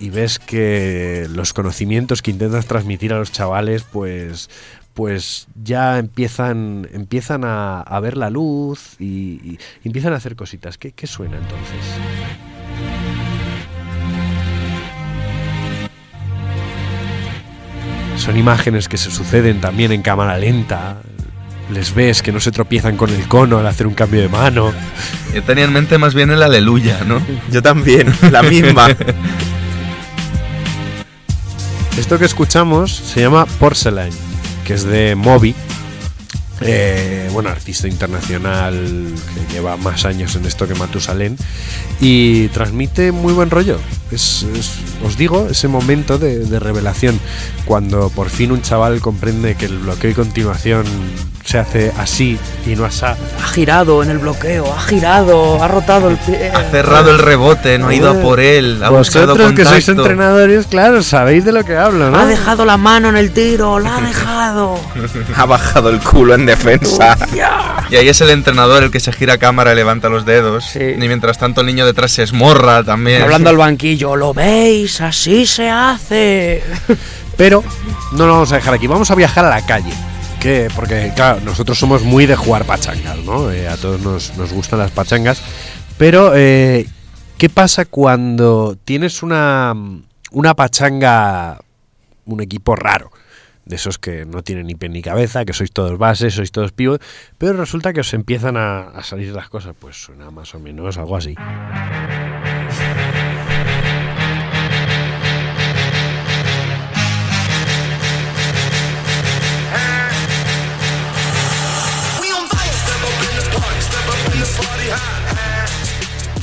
y ves que los conocimientos que intentas transmitir a los chavales, pues, pues ya empiezan, empiezan a, a ver la luz y, y empiezan a hacer cositas. ¿Qué, qué suena entonces? Son imágenes que se suceden también en cámara lenta. Les ves que no se tropiezan con el cono al hacer un cambio de mano. Yo tenía en mente más bien el aleluya, ¿no? Yo también, la misma. (laughs) Esto que escuchamos se llama Porcelain, que es de Moby. Eh, bueno, artista internacional que lleva más años en esto que Matusalén y transmite muy buen rollo. Es, es- os digo, ese momento de, de revelación, cuando por fin un chaval comprende que el bloqueo y continuación se hace así y no asá. Ha girado en el bloqueo, ha girado, ha rotado el pie. Ha cerrado el rebote, no ha ido a por él, ha buscado Vosotros que sois entrenadores, claro, sabéis de lo que hablo, ¿no? Ha dejado la mano en el tiro, la ha dejado. (laughs) ha bajado el culo en defensa. Y ahí es el entrenador el que se gira a cámara y levanta los dedos. Sí. Y mientras tanto el niño detrás se esmorra también. Hablando al banquillo, ¿lo veis? Así se hace. Pero no lo vamos a dejar aquí, vamos a viajar a la calle. Que, porque, claro, nosotros somos muy de jugar pachangas, ¿no? Eh, a todos nos, nos gustan las pachangas. Pero, eh, ¿qué pasa cuando tienes una, una pachanga, un equipo raro? De esos que no tienen ni pie ni cabeza, que sois todos bases, sois todos pivot, pero resulta que os empiezan a, a salir las cosas, pues suena más o menos algo así.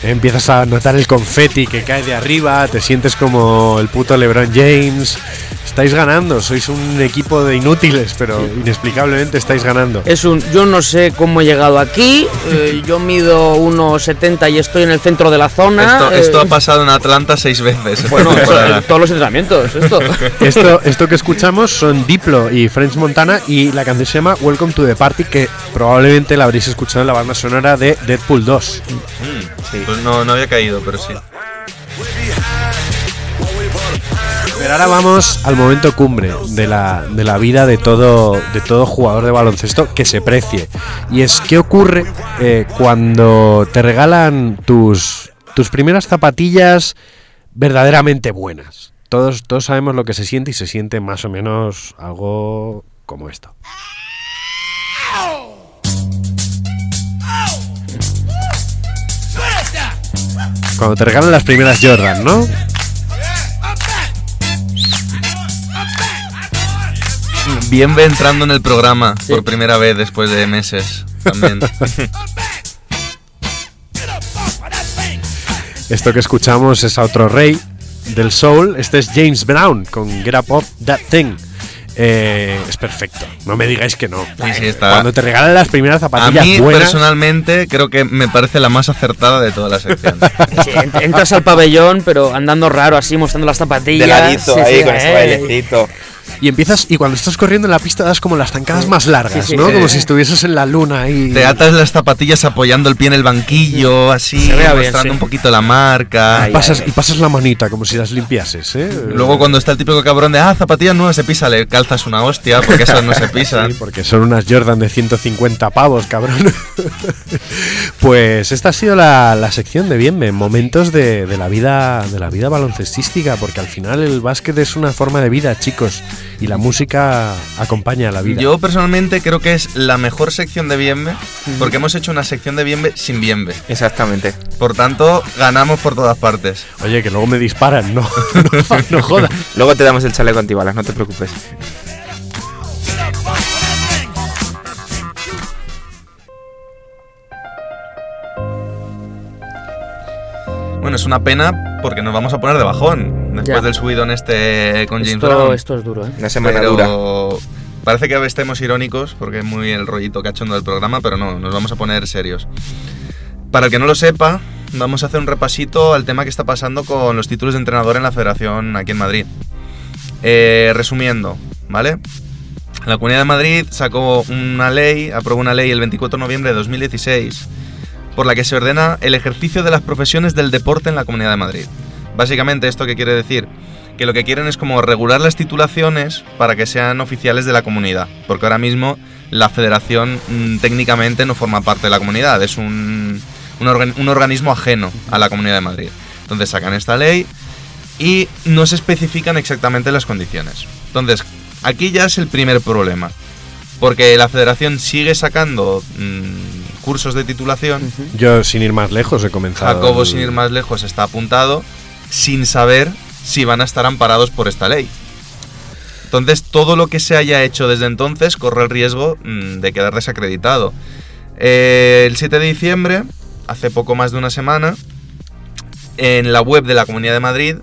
Empiezas a notar el confeti que cae de arriba, te sientes como el puto LeBron James. Estáis ganando, sois un equipo de inútiles, pero inexplicablemente estáis ganando. Es un, yo no sé cómo he llegado aquí, eh, (laughs) yo mido 1,70 y estoy en el centro de la zona. Esto, esto eh, ha pasado en Atlanta seis veces. (laughs) Bueno, (laughs) todos los entrenamientos, esto. Esto, esto que escuchamos son Diplo y French Montana y la canción se llama Welcome to the Party, que probablemente la habréis escuchado en la banda sonora de Deadpool 2. Pues no, no había caído, pero sí. Pero ahora vamos al momento cumbre de la, de la vida de todo, de todo jugador de baloncesto que se precie. Y es qué ocurre eh, cuando te regalan tus, tus primeras zapatillas verdaderamente buenas. Todos, todos sabemos lo que se siente y se siente más o menos algo como esto. Cuando te regalan las primeras Jordan, ¿no? Bien ve entrando en el programa por primera vez después de meses. También. Esto que escuchamos es a otro rey del soul. Este es James Brown con Get Up Off That Thing. Eh, es perfecto. No me digáis que no. Sí, sí, está. Cuando te regalan las primeras A zapatillas mí buenas. personalmente creo que me parece la más acertada de toda la sección. (laughs) Sí, ent- entras al pabellón, pero andando raro así, mostrando las zapatillas. De ladito, Sí, ahí sí, con ese eh. bailecito. Y empiezas, y cuando estás corriendo en la pista das como las zancadas más largas, Sí, sí. ¿no? Sí. Como si estuvieses en la luna ahí. Te atas las zapatillas apoyando el pie en el banquillo, así, bien, mostrando sí. un poquito la marca. y, pasas, y pasas la manita como si las limpiases, ¿eh? Luego cuando está el típico cabrón de, ah, zapatillas nuevas se pisa, le calzas una hostia, porque esas no se (laughs) pisan. Sí, porque son unas Jordan de 150 pavos, cabrón. (laughs) pues esta ha sido la, la sección de Bienve, momentos de, de la vida de la vida baloncestística, porque al final el básquet es una forma de vida, chicos, y la música acompaña a la vida. Yo personalmente creo que es la mejor sección de Bienve, porque hemos hecho una sección de Bienve sin Bienve. Exactamente. Por tanto, ganamos por todas partes. Oye, que luego me disparan, no, (laughs) no, no jodas. Luego te damos el chaleco antibalas, no te preocupes. Bueno, es una pena porque nos vamos a poner de bajón después Ya. del subidón este con James Esto, Brown. esto es duro, ¿eh? Una semana pero, dura. parece que estemos irónicos porque es muy el rollito cachondo del programa, pero no, nos vamos a poner serios. Para el que no lo sepa, vamos a hacer un repasito al tema que está pasando con los títulos de entrenador en la federación aquí en Madrid. Eh, resumiendo, ¿vale? La Comunidad de Madrid sacó una ley, aprobó una ley el 24 de noviembre de 2016, por la que se ordena el ejercicio de las profesiones del deporte en la Comunidad de Madrid. Básicamente, ¿esto qué quiere decir? Que lo que quieren es como regular las titulaciones para que sean oficiales de la comunidad, porque ahora mismo la federación mm, técnicamente no forma parte de la comunidad, es un, un, organ- un organismo ajeno a la Comunidad de Madrid. Entonces sacan esta ley y no se especifican exactamente las condiciones. Entonces, aquí ya es el primer problema. Porque la federación sigue sacando mm, cursos de titulación. Yo, sin ir más lejos, he comenzado. Jacobo, el- sin ir más lejos, está apuntado sin saber si van a estar amparados por esta ley. Entonces, todo lo que se haya hecho desde entonces corre el riesgo mm, de quedar desacreditado. Eh, el 7 de diciembre, hace poco más de una semana, en la web de la Comunidad de Madrid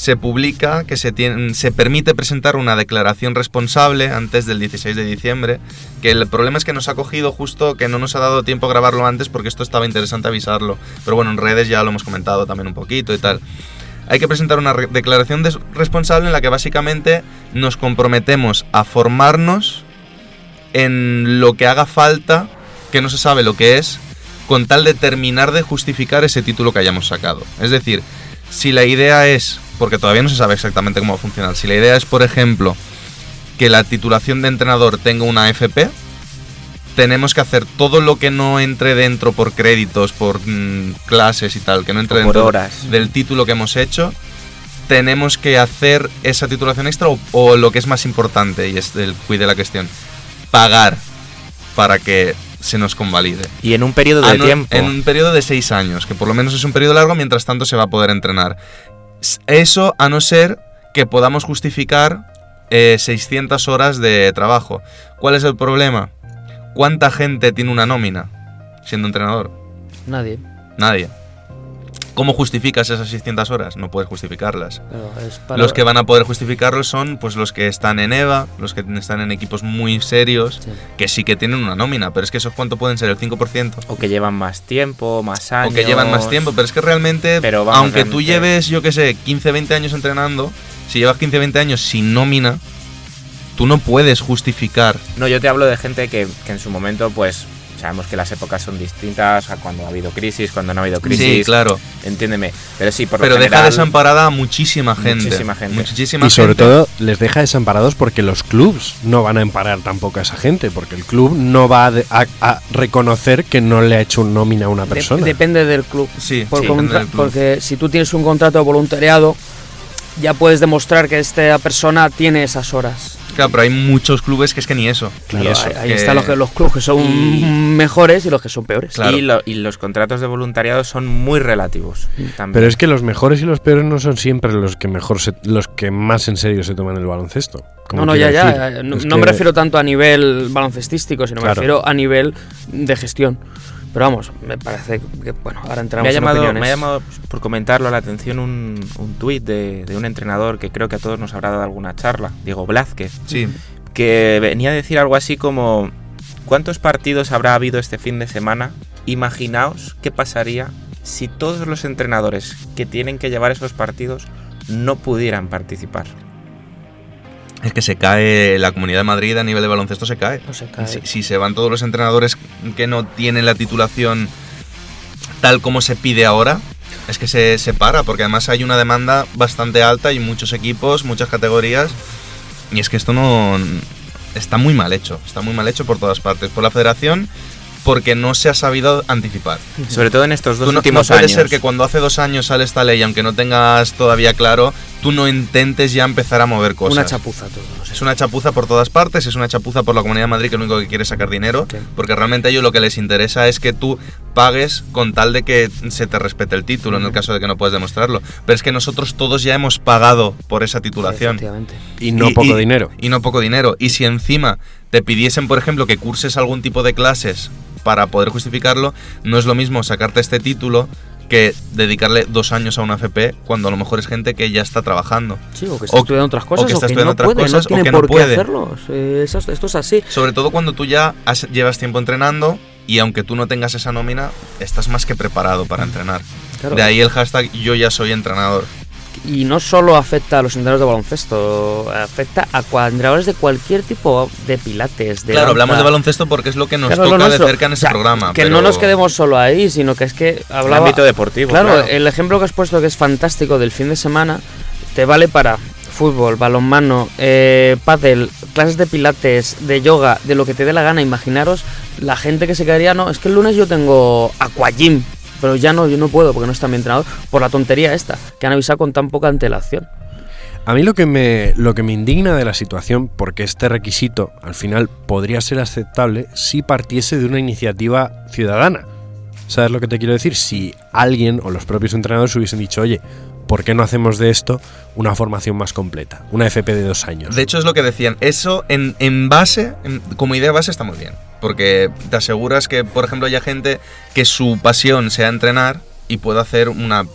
se publica que se, tiene- se permite presentar una declaración responsable antes del 16 de diciembre, que el problema es que nos ha cogido justo que no nos ha dado tiempo a grabarlo antes porque esto estaba interesante avisarlo. Pero bueno, en redes ya lo hemos comentado también un poquito y tal. Hay que presentar una declaración de responsable en la que básicamente nos comprometemos a formarnos en lo que haga falta, que no se sabe lo que es, con tal de terminar de justificar ese título que hayamos sacado. Es decir, si la idea es, porque todavía no se sabe exactamente cómo va a funcionar, si la idea es, por ejemplo, que la titulación de entrenador tenga una FP, tenemos que hacer todo lo que no entre dentro por créditos, por mm, clases y tal, que no entre por dentro horas. del título que hemos hecho, tenemos que hacer esa titulación extra o, o lo que es más importante, y es el cuide la cuestión, pagar para que se nos convalide. Y en un periodo Ah, de no, tiempo. En un periodo de seis años, que por lo menos es un periodo largo, mientras tanto se va a poder entrenar. Eso a no ser que podamos justificar eh, 600 horas de trabajo. ¿Cuál es el problema? ¿Cuánta gente tiene una nómina siendo entrenador? Nadie. Nadie. ¿Cómo justificas esas 600 horas? No puedes justificarlas. Pero es para- Los que van a poder justificarlo son pues los que están en EVA, los que están en equipos muy serios, Sí. que sí que tienen una nómina, pero es que esos cuánto pueden ser, el 5%. O que llevan más tiempo, más años. O que llevan más tiempo, pero es que realmente, Pero vamos, aunque tú lleves, yo qué sé, 15, 20 años entrenando, si llevas 15, 20 años sin nómina, tú no puedes justificar. No, yo te hablo de gente que, que en su momento, pues, sabemos que las épocas son distintas a cuando ha habido crisis, cuando no ha habido crisis. Sí, claro. Entiéndeme. Pero sí, por Pero lo deja desamparada a muchísima gente. Muchísima gente. Muchísima Y sobre todo les deja desamparados porque los clubs no van a emparar tampoco a esa gente, porque el club no va a, de- a- a reconocer que no le ha hecho un nómina a una De- persona. depende del club. Sí, Por sí, contra- depende del club. Porque si tú tienes un contrato de voluntariado, ya puedes demostrar que esta persona tiene esas horas. Claro, pero hay muchos clubes que es que ni eso. Ni Claro, eso. ahí están los, que- los clubes que son Y- mejores y los que son peores. Claro. Y, lo- y los contratos de voluntariado son muy relativos. También. Pero es que los mejores y los peores no son siempre los que mejor se- los que más en serio se toman el baloncesto. Como No, no, ya, ya. eh, No, Es no que- me refiero tanto a nivel baloncestístico, sino me refiero a nivel de gestión. Pero vamos, me parece que, bueno, ahora entramos me ha, en llamado, opiniones. me ha llamado, por comentarlo, la atención un, un tuit de, de un entrenador que creo que a todos nos habrá dado alguna charla, Diego Blázquez, Sí. que venía a decir algo así como, ¿cuántos partidos habrá habido este fin de semana? Imaginaos qué pasaría si todos los entrenadores que tienen que llevar esos partidos no pudieran participar. Es que se cae la comunidad de Madrid a nivel de baloncesto, se cae. No se cae. Si, si se van todos los entrenadores que no tienen la titulación tal como se pide ahora, es que se, se para, porque además hay una demanda bastante alta y muchos equipos, muchas categorías, y es que esto no está muy mal hecho, está muy mal hecho por todas partes, por la federación, porque no se ha sabido anticipar. Sobre todo en estos dos Tú no, no últimos puede años. ser que cuando hace dos años sale esta ley, aunque no tengas todavía claro, tú no intentes ya empezar a mover cosas. Una chapuza todo. no sé. Es una chapuza por todas partes, es una chapuza por la Comunidad de Madrid que lo único que quiere es sacar dinero, Sí. porque realmente a ellos lo que les interesa es que tú pagues con tal de que se te respete el título, en el caso de que no puedas demostrarlo. Pero es que nosotros todos ya hemos pagado por esa titulación. Efectivamente. Y no poco dinero. Y no poco dinero. Y si encima te pidiesen, por ejemplo, que curses algún tipo de clases para poder justificarlo, no es lo mismo sacarte este título que dedicarle dos años a una FP cuando a lo mejor es gente que ya está trabajando. Sí, o que está O- estudiando otras cosas, o que está no estudiando otras puede, cosas, no o que no qué puede. hacerlo. Eh, eso- esto es así. Sobre todo cuando tú ya has- llevas tiempo entrenando y aunque tú no tengas esa nómina, estás más que preparado para entrenar. Claro. De ahí el hashtag yo ya soy entrenador. Y no solo afecta a los entrenadores de baloncesto, afecta a entrenadores de cualquier tipo de pilates. De claro, hablamos de baloncesto porque es lo que nos Claro, toca nuestro. de cerca en O ese sea, programa. Que pero- no nos quedemos solo ahí, sino que es que El hablaba. ámbito deportivo. Claro, claro. el ejemplo que has puesto que es fantástico del fin de semana te vale para fútbol, balonmano, eh, pádel, clases de pilates, de yoga, de lo que te dé la gana. Imaginaros la gente que se quedaría, no, es que el lunes yo tengo aquagym, pero ya no, yo no puedo porque no está mi entrenador por la tontería esta, que han avisado con tan poca antelación. A mí lo que, me, lo que me indigna de la situación, porque este requisito al final podría ser aceptable si partiese de una iniciativa ciudadana. ¿Sabes lo que te quiero decir? Si alguien o los propios entrenadores hubiesen dicho, oye, ¿por qué no hacemos de esto una formación más completa? Una FP de dos años. De hecho, es lo que decían. Eso en, en base, en- como idea base, está muy bien. Porque te aseguras que, por ejemplo, haya gente que su pasión sea entrenar y pueda hacer una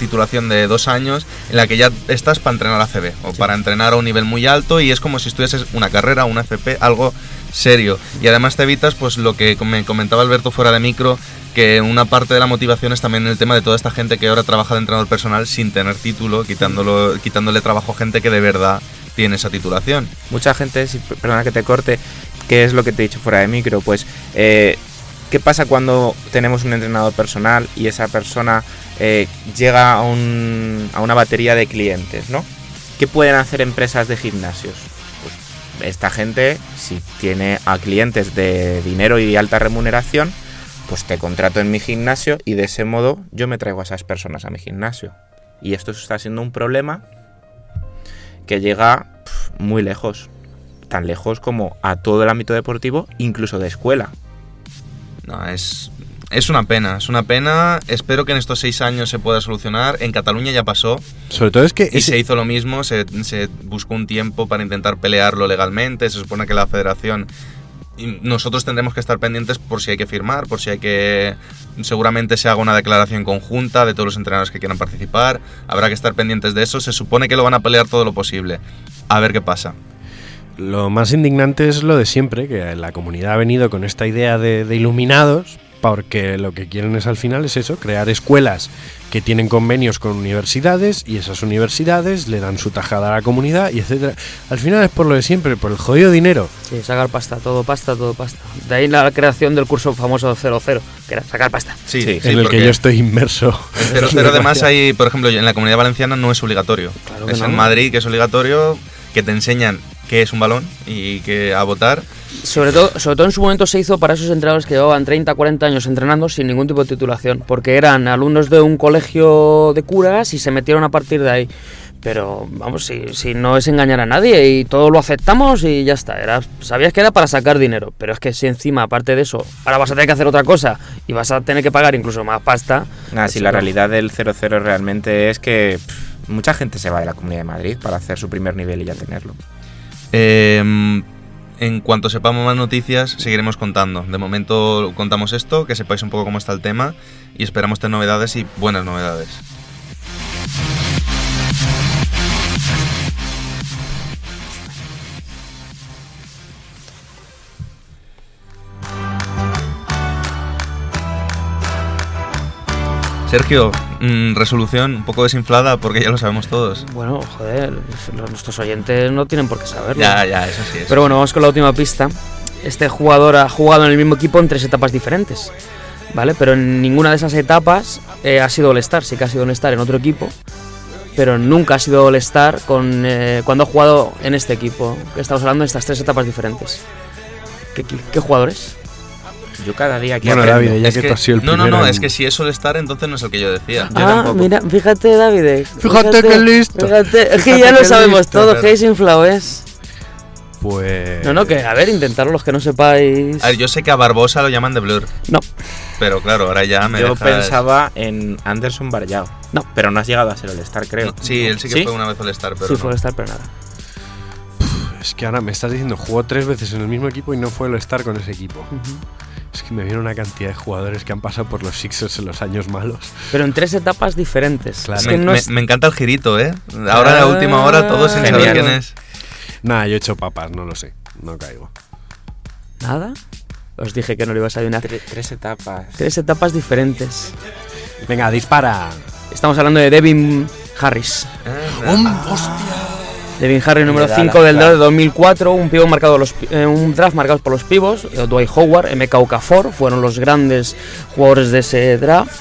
titulación de dos años en la que ya estás para entrenar a CB o para entrenar a un nivel muy alto y es como si estuvieses una carrera, una FP, algo serio. Y además te evitas pues lo que me comentaba Alberto fuera de micro, que una parte de la motivación es también el tema de toda esta gente que ahora trabaja de entrenador personal sin tener título, quitándolo, quitándole trabajo a gente que de verdad tiene esa titulación. Mucha gente, si, perdona que te corte, ¿qué es lo que te he dicho fuera de micro? Pues, eh, ¿qué pasa cuando tenemos un entrenador personal y esa persona eh, llega a, un- a una batería de clientes, ¿no? ¿Qué pueden hacer empresas de gimnasios? Pues esta gente, si tiene a clientes de dinero y alta remuneración, pues te contrato en mi gimnasio y de ese modo yo me traigo a esas personas a mi gimnasio. Y esto está siendo un problema que llega muy lejos. Tan lejos como a todo el ámbito deportivo, incluso de escuela. No, es, es una pena, es una pena. Espero que en estos seis años se pueda solucionar. En Cataluña ya pasó Sobre todo es que y ese- se hizo lo mismo. Se, se buscó un tiempo para intentar pelearlo legalmente. Se supone que la federación. Nosotros tendremos que estar pendientes por si hay que firmar, por si hay que. Seguramente se haga una declaración conjunta de todos los entrenadores que quieran participar. Habrá que estar pendientes de eso. Se supone que lo van a pelear todo lo posible. A ver qué pasa. Lo más indignante es lo de siempre, que la comunidad ha venido con esta idea de, de iluminados, porque lo que quieren es al final es eso, crear escuelas que tienen convenios con universidades y esas universidades le dan su tajada a la comunidad y etcétera. Al final es por lo de siempre, por el jodido dinero. Sí, sacar pasta, todo pasta, todo pasta. De ahí la creación del curso famoso 00, que era sacar pasta. Sí, Sí, sí, en el que yo estoy inmerso. El 0-0 además hay, por ejemplo, en la comunidad valenciana no es obligatorio. Claro que es no. en Madrid que es obligatorio, que te enseñan qué es un balón y que a votar. Sobre todo, sobre todo en su momento se hizo para esos entrenadores que llevaban 30, 40 años entrenando sin ningún tipo de titulación, porque eran alumnos de un colegio de curas y se metieron a partir de ahí. Pero vamos, si, si no es engañar a nadie y todo lo aceptamos y ya está. Era, sabías que era para sacar dinero, pero es que si encima, aparte de eso, ahora vas a tener que hacer otra cosa y vas a tener que pagar incluso más pasta. Nada, pues si la no. realidad del 0-0 realmente es que pf, mucha gente se va de la Comunidad de Madrid para hacer su primer nivel y ya tenerlo. Eh, en cuanto sepamos más noticias, seguiremos contando. De momento contamos esto, que sepáis un poco cómo está el tema y esperamos tener novedades y buenas novedades. Sergio, mm, resolución un poco desinflada porque ya lo sabemos todos. Bueno, joder, nuestros oyentes no tienen por qué saberlo. Ya, ya, eso sí es. Pero bueno, vamos con la última pista. Este jugador ha jugado en el mismo equipo en tres etapas diferentes. ¿Vale? Pero en ninguna de esas etapas eh, ha sido All-Star. Sí que ha sido All-Star en otro equipo. Pero nunca ha sido All-Star con, eh, cuando ha jugado en este equipo. Estamos hablando de estas tres etapas diferentes. ¿Qué, qué, qué jugador es? Yo cada día aquí Bueno, aprendo. David, ya Es que, que- tú has sido el no, no, no, en- es que si es All-Star, entonces no es el que yo decía. Yo ah, tampoco. mira, fíjate, David. Fíjate qué listo. Fíjate, es que Fíjate ya lo sabemos listo, todo. que es inflado es. Pues... No, no, que a ver, intentarlo los que no sepáis. A ver, yo sé que a Barbosa lo llaman de Blur, No, pero claro, ahora ya me Yo dejas- pensaba en Anderson Barjao. No. Pero no has llegado a ser el Star, creo. Sí, él sí que fue una vez All-Star, pero sí no. fue All-Star, pero nada. Es que ahora me estás diciendo, jugó tres veces en el mismo equipo y no fue el estar con ese equipo. Es que me viene una cantidad de jugadores que han pasado por los Sixers en los años malos. Pero en tres etapas diferentes. Claro. Es Me, que no me- es- me encanta el girito, ¿eh? Ahora en la última hora todos sin saber Genial. quién es. Nada, yo he hecho papas, no lo sé. No caigo. ¿Nada? Os dije que no lo ibas a adivinar. Tre- tres etapas. Tres etapas diferentes. Venga, dispara. Estamos hablando de Devin Harris. Ah, Devin Harris, número De 5 Dallas, del draft de 2004, un, pivot marcado a los, pi- eh, un draft marcado por los pivos, eh, Dwight Howard, MK Okafor, fueron los grandes jugadores de ese draft.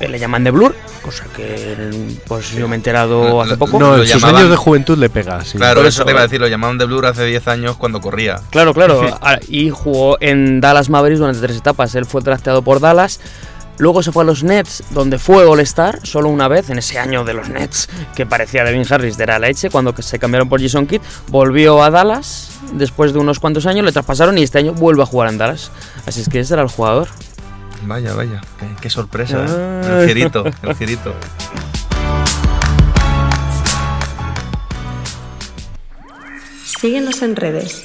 Eh, le llaman de Blur, cosa que pues yo me he enterado Lo- hace poco. No, en sus llamaban- años de juventud le pega. sí. Claro, Por eso eso- te iba a decir, lo llamaban de Blur hace 10 años cuando corría. Claro, claro. (laughs) Ah, y jugó en Dallas Mavericks durante tres etapas. Él fue drafteado por Dallas. Luego se fue a los Nets, donde fue All-Star solo una vez, en ese año de los Nets, que parecía Devin Harris de la leche, cuando se cambiaron por Jason Kidd. Volvió a Dallas después de unos cuantos años, le traspasaron y este año vuelve a jugar en Dallas. Así es que ese era el jugador. Vaya, vaya, qué, qué sorpresa, ¿eh? El girito, el (laughs) girito. Síguenos en redes.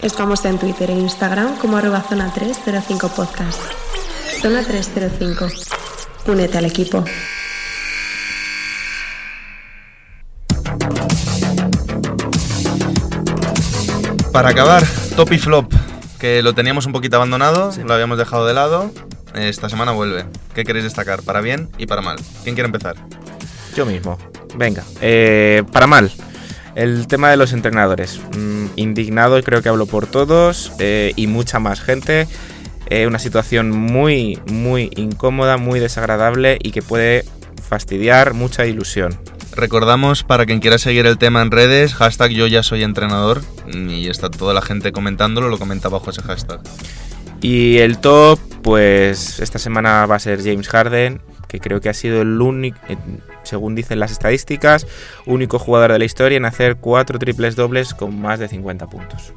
Estamos en Twitter e Instagram como arroba zona 305 podcast. Zona 305. Únete al equipo. Para acabar, top y flop, que lo teníamos un poquito abandonado, lo habíamos dejado de lado. Esta semana vuelve. ¿Qué queréis destacar? Para bien y para mal. ¿Quién quiere empezar? Yo mismo. Venga. eh, para mal. El tema de los entrenadores. Mm, indignado, creo que hablo por todos. eh, y mucha más gente. Eh, una situación muy, muy incómoda, muy desagradable y que puede fastidiar mucha ilusión. Recordamos para quien quiera seguir el tema en redes, hashtag yo ya soy entrenador. Y está toda la gente comentándolo, lo comenta bajo ese hashtag. Y el top, pues esta semana va a ser James Harden, que creo que ha sido el único, eh, según dicen las estadísticas, único jugador de la historia en hacer cuatro triples dobles con más de 50 puntos.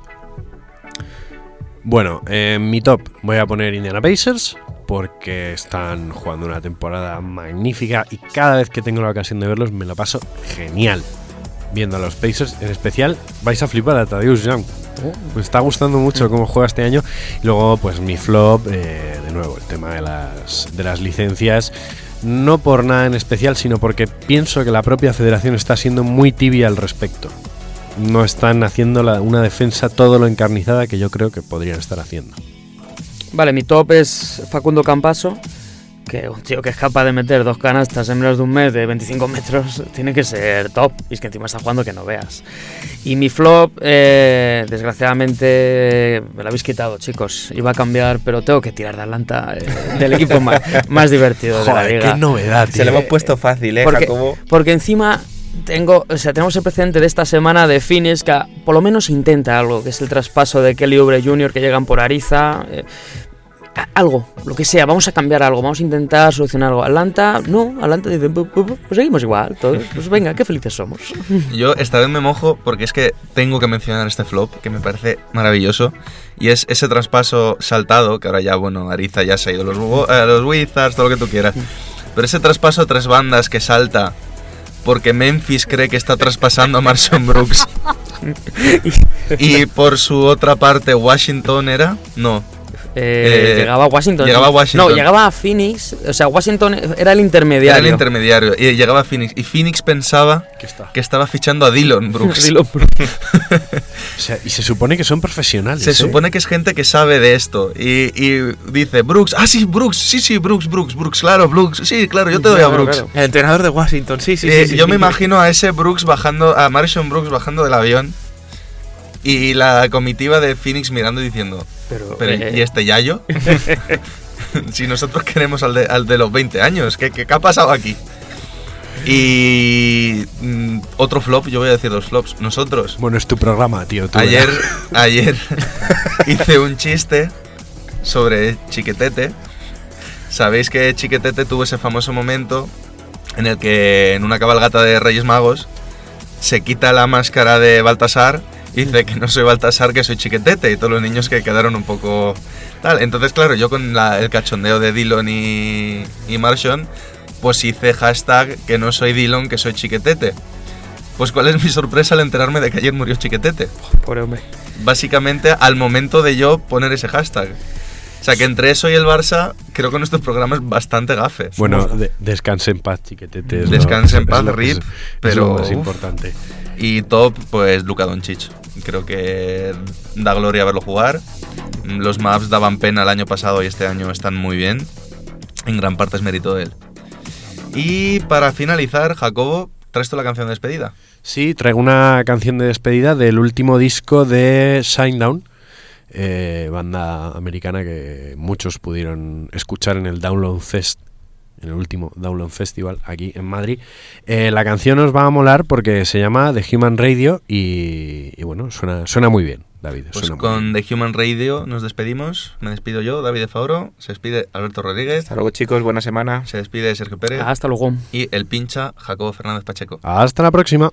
Bueno, en mi top voy a poner Indiana Pacers porque están jugando una temporada magnífica y cada vez que tengo la ocasión de verlos me lo paso genial viendo a los Pacers. En especial vais a flipar a Tadeusz Young. Me está gustando mucho cómo juega este año. Y luego, pues mi flop, eh, de nuevo, el tema de las, de las licencias. No por nada en especial, sino porque pienso que la propia federación está siendo muy tibia al respecto. No están haciendo la- una defensa todo lo encarnizada que yo creo que podrían estar haciendo. Vale, mi top es Facundo Campaso, que un tío que es capaz de meter dos canastas en menos de un mes de 25 metros tiene que ser top. Y es que encima está jugando que no veas. Y mi flop, eh, desgraciadamente, me lo habéis quitado, chicos. Iba a cambiar, pero tengo que tirar de Atlanta, eh, del equipo más, (laughs) más divertido de la Joder, liga. qué novedad, Se lo hemos puesto fácil, ¿eh, porque, Jacobo? porque encima tengo, o sea, tenemos el precedente de esta semana de Phoenix que por lo menos intenta algo, que es el traspaso de Kelly Oubre Jr. que llegan por Ariza. eh, algo, lo que sea, vamos a cambiar algo, vamos a intentar solucionar algo. Atlanta, no, Atlanta dice, "Pu- pu- pu- pues seguimos igual, todos, pues venga, qué felices somos. (laughs) Yo esta vez me mojo porque es que tengo que mencionar este flop que me parece maravilloso y es ese traspaso saltado que ahora ya, bueno, Ariza ya se ha ido los, los Wizards, todo lo que tú quieras. Pero ese traspaso a tres bandas que salta porque Memphis cree que está traspasando a Marson Brooks. (laughs) Y por su otra parte Washington era, no, Eh, Eh, llegaba a Washington. llegaba a Washington. No, llegaba a Phoenix, o sea, Washington era el intermediario. era el intermediario y llegaba a Phoenix y Phoenix pensaba Que está. que estaba fichando a Dillon Brooks. (laughs) (laughs) O sea, y se supone que son profesionales. Se ¿eh? supone que es gente que sabe de esto. Y, y dice, Brooks, ah, sí, Brooks, sí, sí, Brooks, Brooks, Brooks, claro, Brooks, sí, claro, yo te doy a Brooks. claro. El entrenador de Washington, sí, sí, Eh, sí, sí. yo me imagino a ese Brooks bajando, a Marshall Brooks bajando del avión. Y la comitiva de Phoenix mirando y diciendo, Pero, pero eh, ¿y este Yayo? (laughs) (laughs) si nosotros queremos al de, al de los 20 años, ¿qué, qué, qué ha pasado aquí? Y mm, otro flop, yo voy a decir dos flops. Nosotros, Bueno, es tu programa, tío. tú Ayer, verás. (laughs) ayer hice un chiste sobre Chiquetete. Sabéis que Chiquetete tuvo ese famoso momento en el que en una cabalgata de Reyes Magos se quita la máscara de Baltasar y dice que no soy Baltasar, que soy Chiquetete. Y todos los niños que quedaron un poco tal. Entonces, claro, yo con la- el cachondeo de Dillon y, y Marshon, pues hice hashtag que no soy Dillon, que soy Chiquetete. Pues cuál es mi sorpresa al enterarme de que ayer murió Chiquetete. Pobre hombre. Básicamente al momento de yo poner ese hashtag. O sea que entre eso y el Barça, creo que nuestro programa es bastante gafe. Bueno, de- descanse en paz, chiquetete. es lo- Descanse en es paz, lo- es- Rip, es pero, lo más uf. importante. Y top, pues Luka Doncic. Creo que da gloria verlo jugar. Los Mavs daban pena el año pasado y este año están muy bien. En gran parte es mérito de él. Y para finalizar, Jacobo, traes tú la canción de despedida. Sí, traigo una canción de despedida del último disco de Shinedown, eh, banda americana que muchos pudieron escuchar en el Download Fest, en el último Download Festival aquí en Madrid. Eh, la canción os va a molar porque se llama The Human Radio y, y bueno, suena, suena muy bien, David. Pues suena con The Human Radio nos despedimos. Me despido yo, David de Faoro. Se despide Alberto Rodríguez. Hasta luego, chicos. Buena semana. Se despide Sergio Pérez. Hasta luego. Y el pincha Jacobo Fernández Pacheco. Hasta la próxima.